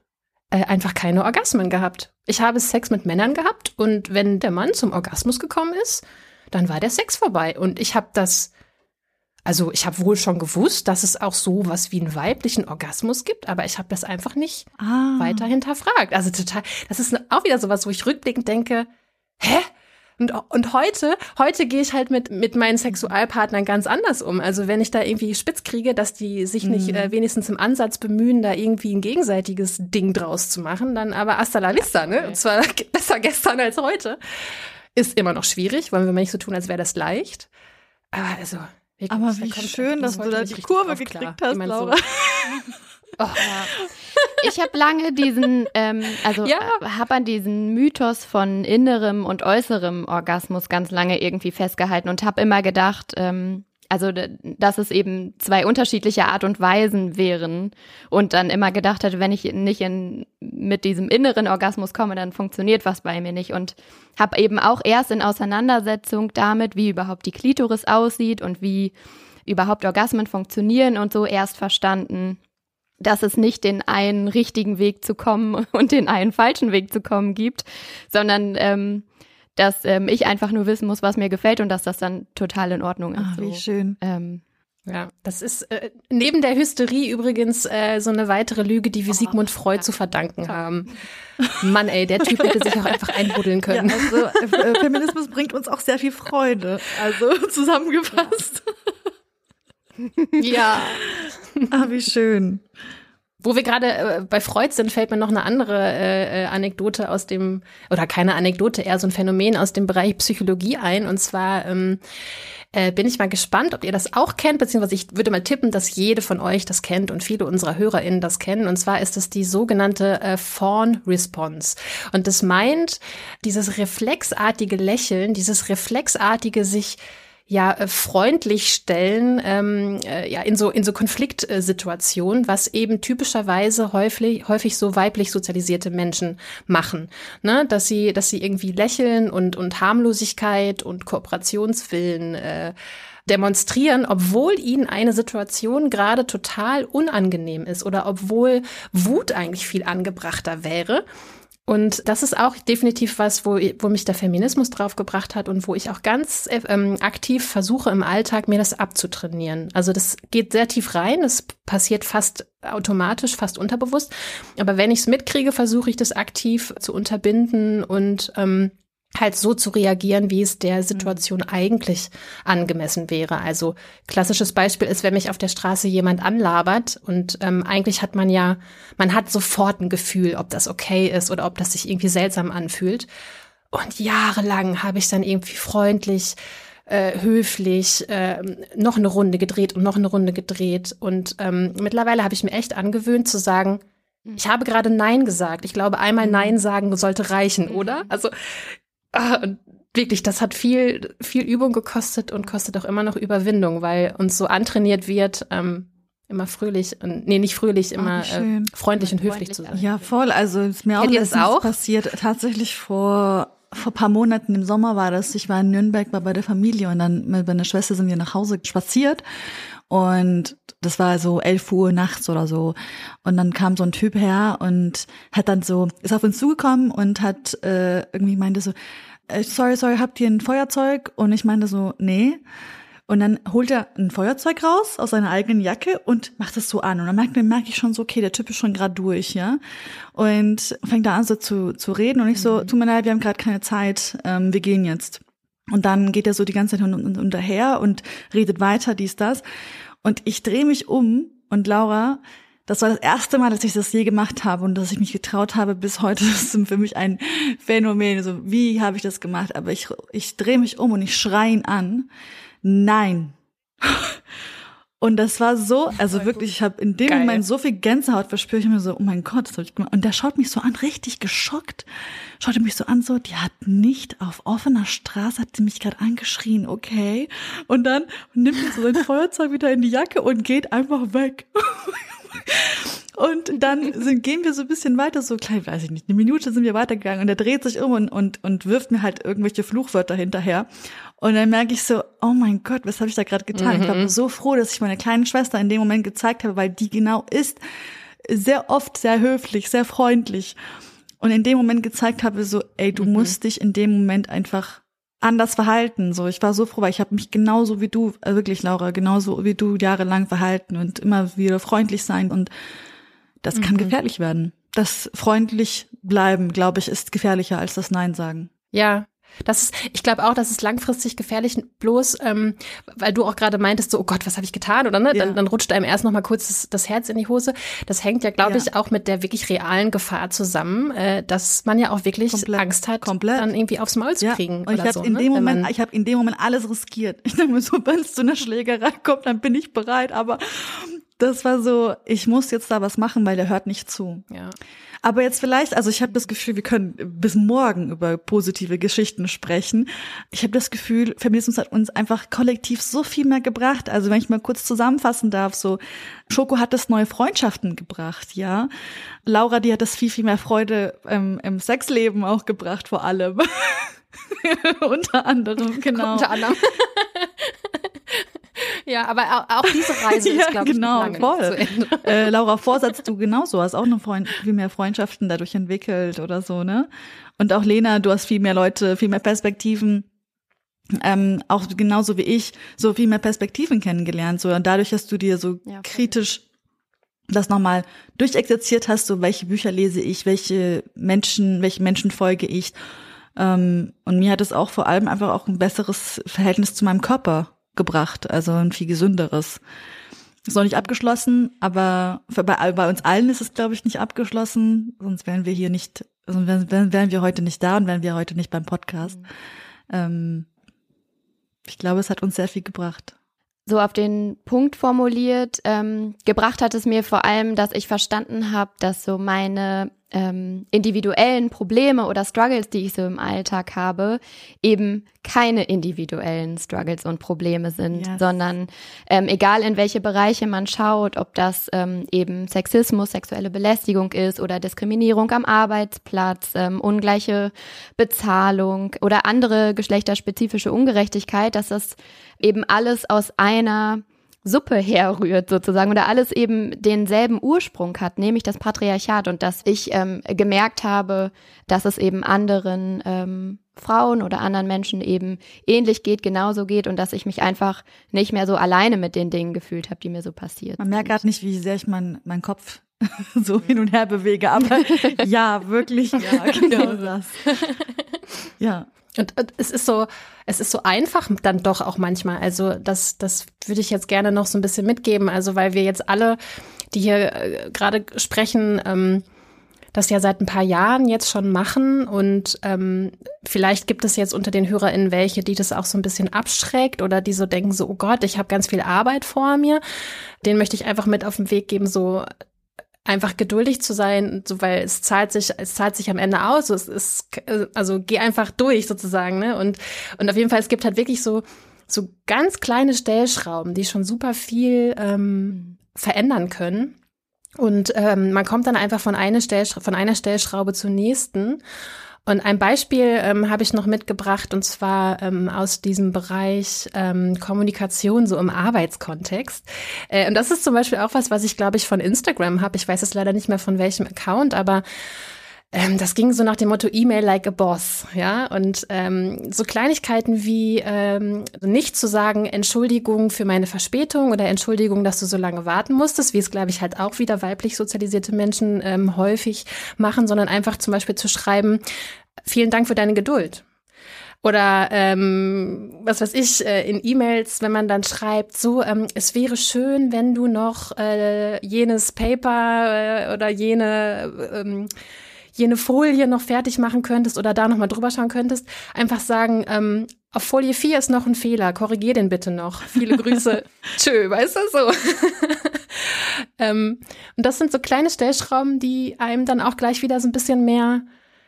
[SPEAKER 4] äh, einfach keine Orgasmen gehabt. Ich habe Sex mit Männern gehabt und wenn der Mann zum Orgasmus gekommen ist, dann war der Sex vorbei und ich habe das also ich habe wohl schon gewusst, dass es auch so was wie einen weiblichen Orgasmus gibt, aber ich habe das einfach nicht ah. weiter hinterfragt. Also total, das ist auch wieder sowas, wo ich rückblickend denke, hä? Und, und heute, heute gehe ich halt mit, mit meinen Sexualpartnern ganz anders um. Also wenn ich da irgendwie spitz kriege, dass die sich nicht mhm. äh, wenigstens im Ansatz bemühen, da irgendwie ein gegenseitiges Ding draus zu machen, dann aber hasta la vista, ne? Und zwar besser gestern als heute. Ist immer noch schwierig, wollen wir mal nicht so tun, als wäre das leicht. Aber also,
[SPEAKER 3] Wirklich, Aber wie schön, dass du da die Kurve gekriegt hast, Laura. So
[SPEAKER 1] Oh, ja. Ich habe lange diesen, ähm, also ja. äh, habe an diesen Mythos von innerem und äußerem Orgasmus ganz lange irgendwie festgehalten und habe immer gedacht, ähm, also dass es eben zwei unterschiedliche Art und Weisen wären und dann immer gedacht hatte, wenn ich nicht in, mit diesem inneren Orgasmus komme, dann funktioniert was bei mir nicht. Und habe eben auch erst in Auseinandersetzung damit, wie überhaupt die Klitoris aussieht und wie überhaupt Orgasmen funktionieren und so erst verstanden, dass es nicht den einen richtigen Weg zu kommen und den einen falschen Weg zu kommen gibt, sondern ähm, dass ähm, ich einfach nur wissen muss, was mir gefällt und dass das dann total in Ordnung ist.
[SPEAKER 3] Ach, wie so. schön.
[SPEAKER 4] Ähm, ja, das ist äh, neben der Hysterie übrigens äh, so eine weitere Lüge, die wir oh, Sigmund Freud ja. zu verdanken haben. Mann, ey, der Typ hätte sich auch einfach einbuddeln können.
[SPEAKER 3] Ja, also äh, Feminismus bringt uns auch sehr viel Freude. Also zusammengefasst.
[SPEAKER 4] Ja. ja.
[SPEAKER 3] Ah, wie schön.
[SPEAKER 4] Wo wir gerade äh, bei Freud sind, fällt mir noch eine andere äh, äh, Anekdote aus dem, oder keine Anekdote, eher so ein Phänomen aus dem Bereich Psychologie ein. Und zwar ähm, äh, bin ich mal gespannt, ob ihr das auch kennt, beziehungsweise ich würde mal tippen, dass jede von euch das kennt und viele unserer HörerInnen das kennen. Und zwar ist es die sogenannte äh, Fawn Response. Und das meint dieses reflexartige Lächeln, dieses reflexartige sich ja äh, freundlich stellen, ähm, äh, ja in so in so Konfliktsituationen, was eben typischerweise häufig häufig so weiblich sozialisierte Menschen machen, ne, dass sie dass sie irgendwie lächeln und und Harmlosigkeit und Kooperationswillen äh, demonstrieren, obwohl ihnen eine Situation gerade total unangenehm ist oder obwohl Wut eigentlich viel angebrachter wäre. Und das ist auch definitiv was, wo, wo mich der Feminismus draufgebracht hat und wo ich auch ganz ähm, aktiv versuche im Alltag mir das abzutrainieren. Also das geht sehr tief rein, es passiert fast automatisch, fast unterbewusst. Aber wenn ich es mitkriege, versuche ich das aktiv zu unterbinden und ähm, halt so zu reagieren, wie es der Situation mhm. eigentlich angemessen wäre. Also klassisches Beispiel ist, wenn mich auf der Straße jemand anlabert und ähm, eigentlich hat man ja, man hat sofort ein Gefühl, ob das okay ist oder ob das sich irgendwie seltsam anfühlt. Und jahrelang habe ich dann irgendwie freundlich, äh, höflich äh, noch eine Runde gedreht und noch eine Runde gedreht. Und ähm, mittlerweile habe ich mir echt angewöhnt zu sagen, mhm. ich habe gerade Nein gesagt. Ich glaube, einmal mhm. Nein sagen sollte reichen, oder? Also Ah, wirklich, das hat viel, viel Übung gekostet und kostet auch immer noch Überwindung, weil uns so antrainiert wird, ähm, immer fröhlich und nee, nicht fröhlich, immer oh, äh, freundlich und höflich zu sein.
[SPEAKER 3] Ja, voll. Also ist mir auch das auch passiert. Tatsächlich vor vor paar Monaten im Sommer war das. Ich war in Nürnberg, war bei der Familie und dann mit meiner Schwester sind wir nach Hause spaziert und das war so elf Uhr nachts oder so. Und dann kam so ein Typ her und hat dann so, ist auf uns zugekommen und hat äh, irgendwie meinte so, äh, sorry, sorry, habt ihr ein Feuerzeug? Und ich meinte so, nee. Und dann holt er ein Feuerzeug raus aus seiner eigenen Jacke und macht es so an. Und dann merke merk ich schon so, okay, der Typ ist schon gerade durch, ja. Und fängt da an so zu, zu reden und ich so, mhm. tut mir leid, wir haben gerade keine Zeit, ähm, wir gehen jetzt. Und dann geht er so die ganze Zeit unterher und redet weiter, dies, das. Und ich drehe mich um und Laura, das war das erste Mal, dass ich das je gemacht habe und dass ich mich getraut habe. Bis heute das ist für mich ein Phänomen. So, wie habe ich das gemacht? Aber ich, ich drehe mich um und ich schreie ihn an. Nein. Und das war so, also wirklich, ich habe in dem
[SPEAKER 4] Geil.
[SPEAKER 3] Moment so viel Gänsehaut verspürt. Ich mir so, oh mein Gott, das habe ich gemacht. Und der schaut mich so an, richtig geschockt. Schaute mich so an, so, die hat nicht auf offener Straße, hat sie mich gerade angeschrien, okay. Und dann nimmt er so sein Feuerzeug wieder in die Jacke und geht einfach weg. Und dann sind, gehen wir so ein bisschen weiter, so klein, weiß ich nicht, eine Minute sind wir weitergegangen und er dreht sich um und, und, und wirft mir halt irgendwelche Fluchwörter hinterher. Und dann merke ich so, oh mein Gott, was habe ich da gerade getan? Ich war so froh, dass ich meine kleine Schwester in dem Moment gezeigt habe, weil die genau ist sehr oft sehr höflich, sehr freundlich. Und in dem Moment gezeigt habe, so, ey, du musst dich in dem Moment einfach anders verhalten. So, ich war so froh, weil ich habe mich genauso wie du, äh, wirklich Laura, genauso wie du jahrelang verhalten und immer wieder freundlich sein und das kann gefährlich werden. Das freundlich bleiben, glaube ich, ist gefährlicher als das Nein sagen.
[SPEAKER 4] Ja, das ist, ich glaube auch, das ist langfristig gefährlich, bloß, ähm, weil du auch gerade meintest, so, oh Gott, was habe ich getan? Oder ne?
[SPEAKER 3] Ja.
[SPEAKER 4] Dann, dann rutscht einem erst noch mal kurz das, das Herz in die Hose. Das hängt ja, glaube
[SPEAKER 3] Ja.
[SPEAKER 4] ich, auch mit der wirklich realen Gefahr zusammen, äh, dass man ja auch wirklich
[SPEAKER 3] Komplett.
[SPEAKER 4] Angst hat,
[SPEAKER 3] Komplett.
[SPEAKER 4] dann irgendwie aufs Maul zu
[SPEAKER 3] Ja,
[SPEAKER 4] kriegen.
[SPEAKER 3] und ich habe
[SPEAKER 4] so,
[SPEAKER 3] in
[SPEAKER 4] ne?
[SPEAKER 3] dem Moment, ich habe in dem Moment alles riskiert. Ich dachte mir so, wenn es zu einer Schlägerei kommt, dann bin ich bereit. Aber das war so, ich muss jetzt da was machen, weil der hört nicht zu.
[SPEAKER 4] ja.
[SPEAKER 3] Aber jetzt vielleicht, also ich habe das Gefühl, wir können bis morgen über positive Geschichten sprechen. Ich habe das Gefühl, Feminismus hat uns einfach kollektiv so viel mehr gebracht. Also wenn ich mal kurz zusammenfassen darf, so Schoko hat es neue Freundschaften gebracht, ja. Laura, die hat das viel, viel mehr Freude ähm, im Sexleben auch gebracht, vor allem. Unter anderem, genau.
[SPEAKER 4] Unter anderem. ja, aber auch, diese Reise ist, glaube
[SPEAKER 3] genau,
[SPEAKER 4] ich, noch lange
[SPEAKER 3] voll. äh, Laura Vorsatz, du genauso, hast auch noch Freund, viel mehr Freundschaften dadurch entwickelt oder so, ne? Und auch Lena, du hast viel mehr Leute, viel mehr Perspektiven, ähm, auch genauso wie ich, so viel mehr Perspektiven kennengelernt. So, und dadurch hast du dir so
[SPEAKER 1] Ja,
[SPEAKER 3] kritisch das nochmal durchexerziert hast, so welche Bücher lese ich, welche Menschen, welche Menschen folge ich. Ähm, und mir hat es auch vor allem einfach auch ein besseres Verhältnis zu meinem Körper gebracht, also ein viel gesünderes. Ist noch nicht abgeschlossen, aber bei, bei uns allen ist es, glaube ich, nicht abgeschlossen, sonst wären wir hier nicht, sonst wären, wären, wir heute nicht da und wären wir heute nicht beim Podcast. Ähm, ich glaube, es hat uns sehr viel gebracht.
[SPEAKER 1] So auf den Punkt formuliert, ähm, gebracht hat es mir vor allem, dass ich verstanden habe, dass so meine ähm, individuellen Probleme oder Struggles, die ich so im Alltag habe, eben keine individuellen Struggles und Probleme sind,
[SPEAKER 3] Yes.
[SPEAKER 1] sondern ähm, egal in welche Bereiche man schaut, ob das ähm, eben Sexismus, sexuelle Belästigung ist oder Diskriminierung am Arbeitsplatz, ähm, ungleiche Bezahlung oder andere geschlechterspezifische Ungerechtigkeit, dass das eben alles aus einer Suppe herrührt sozusagen oder alles eben denselben Ursprung hat, nämlich das Patriarchat und dass ich ähm, gemerkt habe, dass es eben anderen ähm, Frauen oder anderen Menschen eben ähnlich geht, genauso geht und dass ich mich einfach nicht mehr so alleine mit den Dingen gefühlt habe, die mir so passiert.
[SPEAKER 3] Man merkt gerade nicht, wie sehr ich meinen mein Kopf so hin und her bewege, aber ja, wirklich, ja, genau das. Ja,
[SPEAKER 4] Und, es ist so, es ist so einfach dann doch auch manchmal. Also das, das würde ich jetzt gerne noch so ein bisschen mitgeben. Also weil wir jetzt alle, die hier äh, gerade sprechen, ähm, das ja seit ein paar Jahren jetzt schon machen und ähm, vielleicht gibt es jetzt unter den HörerInnen welche, die das auch so ein bisschen abschreckt oder die so denken so, oh Gott, ich habe ganz viel Arbeit vor mir. Den möchte ich einfach mit auf den Weg geben, so einfach geduldig zu sein, so weil es zahlt sich, es zahlt sich am Ende aus. Es ist, also geh einfach durch sozusagen, ne? Und und auf jeden Fall, es gibt halt wirklich so so ganz kleine Stellschrauben, die schon super viel ähm, verändern können. Und ähm, man kommt dann einfach von einer, Stellschra von einer Stellschraube zur nächsten. Und ein Beispiel ähm, habe ich noch mitgebracht, und zwar ähm, aus diesem Bereich ähm, Kommunikation so im Arbeitskontext. Äh, und das ist zum Beispiel auch was, was ich, glaube ich, von Instagram habe. Ich weiß jetzt leider nicht mehr von welchem Account, aber ähm, das ging so nach dem Motto E-Mail like a boss, ja. Und ähm, so Kleinigkeiten wie ähm, nicht zu sagen, Entschuldigung für meine Verspätung oder Entschuldigung, dass du so lange warten musstest, wie es, glaube ich, halt auch wieder weiblich sozialisierte Menschen ähm, häufig machen, sondern einfach zum Beispiel zu schreiben, vielen Dank für deine Geduld. Oder ähm, was weiß ich, äh, in E-Mails, wenn man dann schreibt, so, ähm, es wäre schön, wenn du noch äh, jenes Paper äh, oder jene ähm, jene Folie noch fertig machen könntest oder da noch mal drüber schauen könntest, einfach sagen, ähm, auf Folie 4 ist noch ein Fehler, korrigier den bitte noch. Viele Grüße. Tschö, weißt du so. ähm, und das sind so kleine Stellschrauben, die einem dann auch gleich wieder so ein bisschen mehr,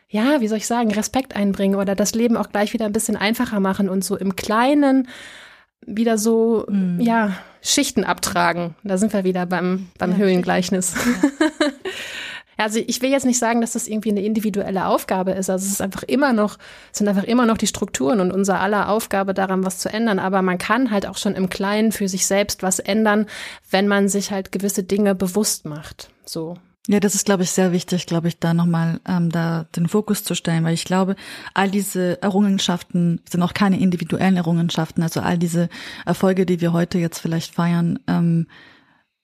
[SPEAKER 4] ja, wie soll ich sagen, Respekt einbringen oder das Leben auch gleich wieder ein bisschen einfacher machen und so im Kleinen wieder so, mm. ja, Schichten abtragen. Da sind wir wieder beim, beim ja, Höhlengleichnis. Ja. Also ich will jetzt nicht sagen, dass das irgendwie eine individuelle Aufgabe ist. Also es ist einfach immer noch, sind einfach immer noch die Strukturen und unser aller Aufgabe daran, was zu ändern. Aber man kann halt auch schon im Kleinen für sich selbst was ändern, wenn man sich halt gewisse Dinge bewusst macht. So.
[SPEAKER 3] Ja, das ist, glaube ich, sehr wichtig, glaube ich, da nochmal ähm, da den Fokus zu stellen, weil ich glaube, all diese Errungenschaften sind auch keine individuellen Errungenschaften. Also all diese Erfolge, die wir heute jetzt vielleicht feiern, ähm,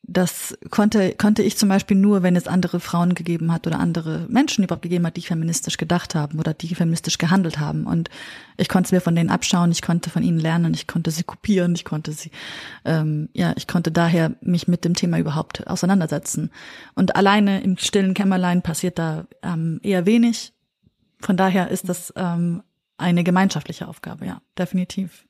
[SPEAKER 3] das konnte, konnte ich zum Beispiel nur, wenn es andere Frauen gegeben hat oder andere Menschen überhaupt gegeben hat, die feministisch gedacht haben oder die feministisch gehandelt haben. Und ich konnte es mir von denen abschauen, ich konnte von ihnen lernen, ich konnte sie kopieren, ich konnte sie, ähm, ja, ich konnte daher mich mit dem Thema überhaupt auseinandersetzen. Und alleine im stillen Kämmerlein passiert da ähm, eher wenig. Von daher ist das ähm, eine gemeinschaftliche Aufgabe, ja, definitiv.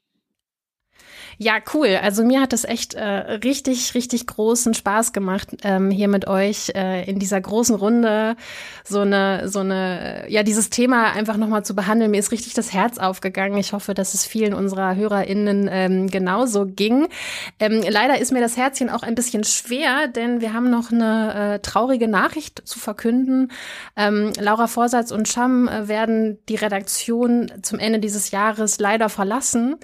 [SPEAKER 4] Ja, cool. Also mir hat es echt äh, richtig, richtig großen Spaß gemacht, ähm, hier mit euch äh, in dieser großen Runde so eine, so eine, ja, dieses Thema einfach nochmal zu behandeln. Mir ist richtig das Herz aufgegangen. Ich hoffe, dass es vielen unserer HörerInnen ähm, genauso ging. Ähm, leider ist mir das Herzchen auch ein bisschen schwer, denn wir haben noch eine äh, traurige Nachricht zu verkünden. Ähm, Laura Vorsatz und Scham äh, werden die Redaktion zum Ende dieses Jahres leider verlassen.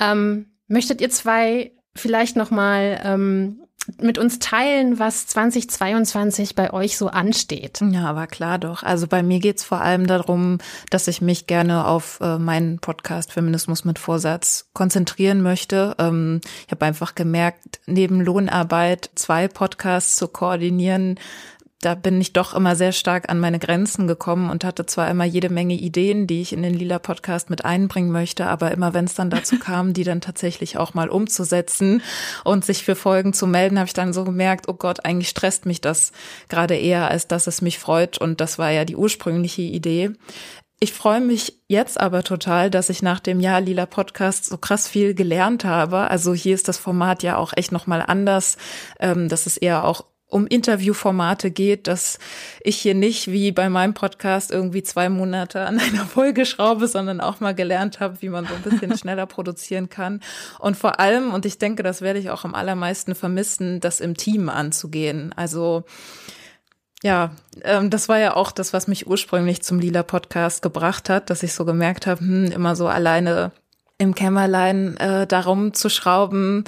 [SPEAKER 4] Ähm, Möchtet ihr zwei vielleicht noch mal ähm, mit uns teilen, was 2022 bei euch so ansteht?
[SPEAKER 2] Ja, aber klar doch. Also bei mir geht's vor allem darum, dass ich mich gerne auf äh, meinen Podcast Feminismus mit Vorsatz konzentrieren möchte. Ähm, ich habe einfach gemerkt, neben Lohnarbeit zwei Podcasts zu koordinieren, da bin ich doch immer sehr stark an meine Grenzen gekommen und hatte zwar immer jede Menge Ideen, die ich in den Lila Podcast mit einbringen möchte, aber immer wenn es dann dazu kam, die dann tatsächlich auch mal umzusetzen und sich für Folgen zu melden, habe ich dann so gemerkt, oh Gott, eigentlich stresst mich das gerade eher, als dass es mich freut und das war ja die ursprüngliche Idee. Ich freue mich jetzt aber total, dass ich nach dem Jahr Lila Podcast so krass viel gelernt habe. Also hier ist das Format ja auch echt nochmal anders. Ähm, das ist eher auch um Interviewformate geht, dass ich hier nicht wie bei meinem Podcast irgendwie zwei Monate an einer Folge schraube, sondern auch mal gelernt habe, wie man so ein bisschen schneller produzieren kann. Und vor allem, und ich denke, das werde ich auch am allermeisten vermissen, das im Team anzugehen. Also ja, ähm, das war ja auch das, was mich ursprünglich zum Lila Podcast gebracht hat, dass ich so gemerkt habe, hm, immer so alleine im Kämmerlein äh, darum zu schrauben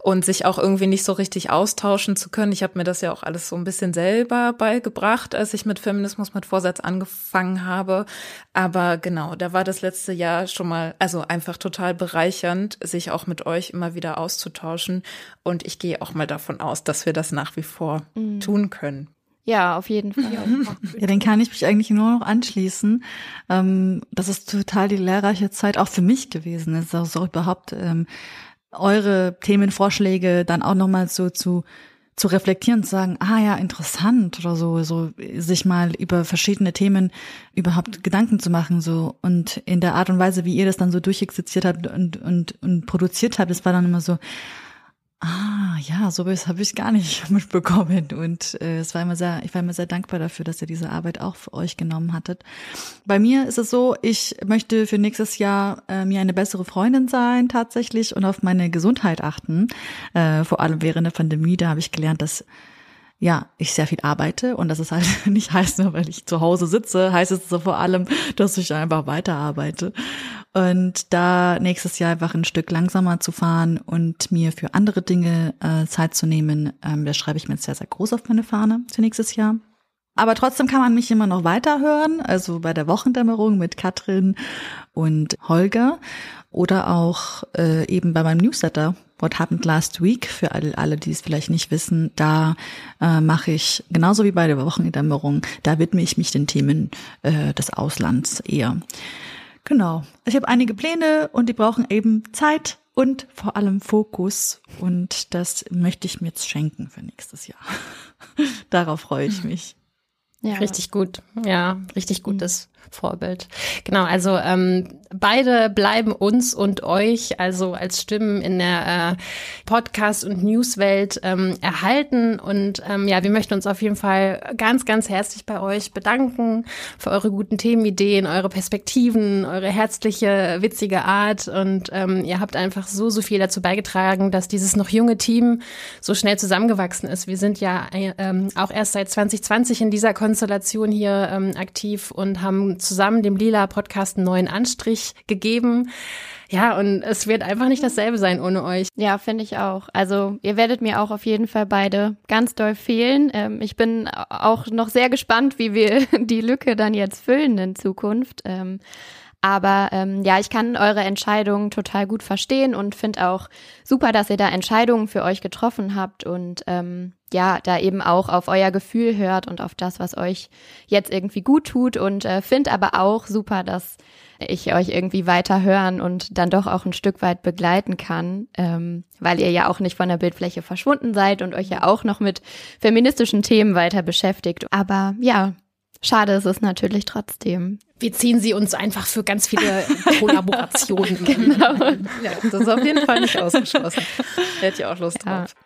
[SPEAKER 2] und sich auch irgendwie nicht so richtig austauschen zu können. Ich habe mir das ja auch alles so ein bisschen selber beigebracht, als ich mit Feminismus mit Vorsatz angefangen habe. Aber genau, da war das letzte Jahr schon mal, also einfach total bereichernd, sich auch mit euch immer wieder auszutauschen. Und ich gehe auch mal davon aus, dass wir das nach wie vor mhm. tun können.
[SPEAKER 1] Ja, auf jeden Fall.
[SPEAKER 3] Ja, den kann ich mich eigentlich nur noch anschließen. Ähm, das ist total die lehrreiche Zeit auch für mich gewesen. Es ist auch so überhaupt ähm, eure Themenvorschläge dann auch nochmal so zu zu reflektieren, zu sagen, ah ja, interessant oder so, so sich mal über verschiedene Themen überhaupt Gedanken zu machen, so und in der Art und Weise, wie ihr das dann so durchexerziert habt und und und produziert habt, das war dann immer so, Ah, ja, sowas habe ich gar nicht mitbekommen. Und äh, es war immer sehr, ich war immer sehr dankbar dafür, dass ihr diese Arbeit auch für euch genommen hattet. Bei mir ist es so, ich möchte für nächstes Jahr äh, mir eine bessere Freundin sein tatsächlich und auf meine Gesundheit achten. Äh, vor allem während der Pandemie, da habe ich gelernt, dass ja, ich sehr viel arbeite und das ist halt nicht heißt nur, weil ich zu Hause sitze, heißt es so vor allem, dass ich einfach weiterarbeite. Und da nächstes Jahr einfach ein Stück langsamer zu fahren und mir für andere Dinge äh, Zeit zu nehmen, ähm, das schreibe ich mir jetzt sehr, sehr groß auf meine Fahne für nächstes Jahr. Aber trotzdem kann man mich immer noch weiterhören, also bei der Wochendämmerung mit Katrin und Holger oder auch äh, eben bei meinem Newsletter What Happened Last Week, für alle, alle die es vielleicht nicht wissen, da äh, mache ich, genauso wie bei der Wochendämmerung, da widme ich mich den Themen äh, des Auslands eher. Genau. Ich habe einige Pläne und die brauchen eben Zeit und vor allem Fokus. Und das möchte ich mir jetzt schenken für nächstes Jahr. Darauf freue ich mich.
[SPEAKER 4] Ja. Richtig gut. Ja, richtig gut. Vorbild. Genau, also ähm, beide bleiben uns und euch, also als Stimmen in der äh, Podcast- und Newswelt ähm, erhalten. Und ähm, ja, wir möchten uns auf jeden Fall ganz, ganz herzlich bei euch bedanken für eure guten Themenideen, eure Perspektiven, eure herzliche, witzige Art. Und ähm, ihr habt einfach so, so viel dazu beigetragen, dass dieses noch junge Team so schnell zusammengewachsen ist. Wir sind ja äh, ähm, auch erst seit 2020 in dieser Konstellation hier ähm, aktiv und haben zusammen dem Lila Podcast einen neuen Anstrich gegeben. Ja, und es wird einfach nicht dasselbe sein ohne euch.
[SPEAKER 1] Ja, finde ich auch. Also ihr werdet mir auch auf jeden Fall beide ganz doll fehlen. Ähm, ich bin auch noch sehr gespannt, wie wir die Lücke dann jetzt füllen in Zukunft. Ähm, aber ähm, ja, ich kann eure Entscheidungen total gut verstehen und finde auch super, dass ihr da Entscheidungen für euch getroffen habt und ähm, ja, da eben auch auf euer Gefühl hört und auf das, was euch jetzt irgendwie gut tut und äh, finde aber auch super, dass ich euch irgendwie weiter hören und dann doch auch ein Stück weit begleiten kann, ähm, weil ihr ja auch nicht von der Bildfläche verschwunden seid und euch ja auch noch mit feministischen Themen weiter beschäftigt. Aber ja, schade ist es natürlich trotzdem.
[SPEAKER 4] Wir ziehen sie uns einfach für ganz viele Kollaborationen.
[SPEAKER 2] genau. Ja, das ist auf jeden Fall nicht ausgeschlossen. Hätte ich auch Lust drauf. Ja.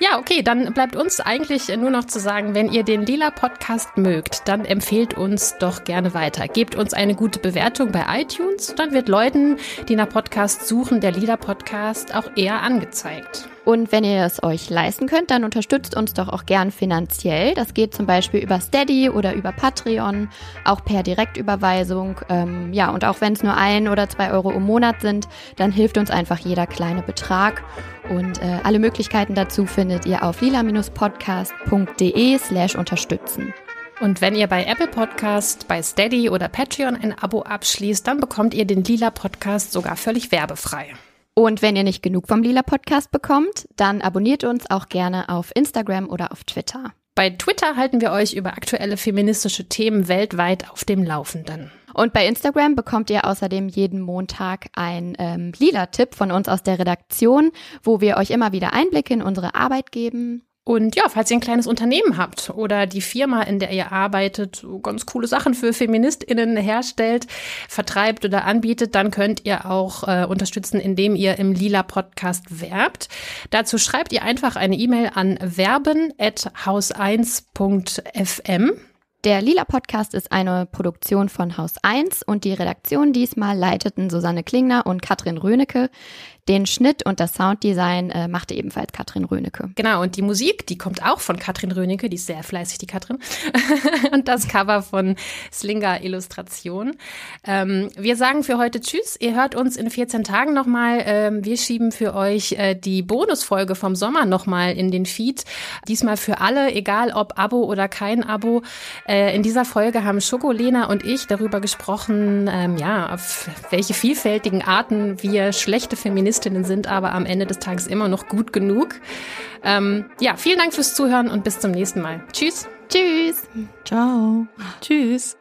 [SPEAKER 4] Ja, okay, dann bleibt uns eigentlich nur noch zu sagen, wenn ihr den Lila Podcast mögt, dann empfehlt uns doch gerne weiter. Gebt uns eine gute Bewertung bei iTunes, dann wird Leuten, die nach Podcasts suchen, der Lila Podcast auch eher angezeigt.
[SPEAKER 1] Und wenn ihr es euch leisten könnt, dann unterstützt uns doch auch gern finanziell. Das geht zum Beispiel über Steady oder über Patreon, auch per Direktüberweisung. Ähm, ja, und auch wenn es nur ein oder zwei Euro im Monat sind, dann hilft uns einfach jeder kleine Betrag. Und äh, alle Möglichkeiten dazu findet ihr auf lila-podcast.de slash unterstützen.
[SPEAKER 4] Und wenn ihr bei Apple Podcast, bei Steady oder Patreon ein Abo abschließt, dann bekommt ihr den Lila Podcast sogar völlig werbefrei.
[SPEAKER 1] Und wenn ihr nicht genug vom Lila Podcast bekommt, dann abonniert uns auch gerne auf Instagram oder auf Twitter.
[SPEAKER 4] Bei Twitter halten wir euch über aktuelle feministische Themen weltweit auf dem Laufenden.
[SPEAKER 1] Und bei Instagram bekommt ihr außerdem jeden Montag ein ähm, Lila-Tipp von uns aus der Redaktion, wo wir euch immer wieder Einblicke in unsere Arbeit geben
[SPEAKER 4] und ja, falls ihr ein kleines Unternehmen habt oder die Firma, in der ihr arbeitet, ganz coole Sachen für FeministInnen herstellt, vertreibt oder anbietet, dann könnt ihr auch äh, unterstützen, indem ihr im Lila Podcast werbt. Dazu schreibt ihr einfach eine E-Mail an werben.haus1.fm.
[SPEAKER 1] Der Lila Podcast ist eine Produktion von Haus 1 und die Redaktion diesmal leiteten Susanne Klingner und Katrin Rönecke. Den Schnitt und das Sounddesign äh, machte ebenfalls Katrin Rönecke.
[SPEAKER 4] Genau, und die Musik, die kommt auch von Katrin Rönecke, die ist sehr fleißig, die Katrin. und das Cover von Slinger Illustration. Ähm, wir sagen für heute Tschüss. Ihr hört uns in 14 Tagen nochmal. Ähm, wir schieben für euch äh, die Bonusfolge vom Sommer nochmal in den Feed. Diesmal für alle, egal ob Abo oder kein Abo. Äh, in dieser Folge haben Schoko, Lena und ich darüber gesprochen, ähm, ja, auf welche vielfältigen Arten wir schlechte Feministen Feministinnen sind aber am Ende des Tages immer noch gut genug. Ähm, ja, vielen Dank fürs Zuhören und bis zum nächsten Mal. Tschüss.
[SPEAKER 1] Tschüss.
[SPEAKER 3] Ciao.
[SPEAKER 2] Tschüss.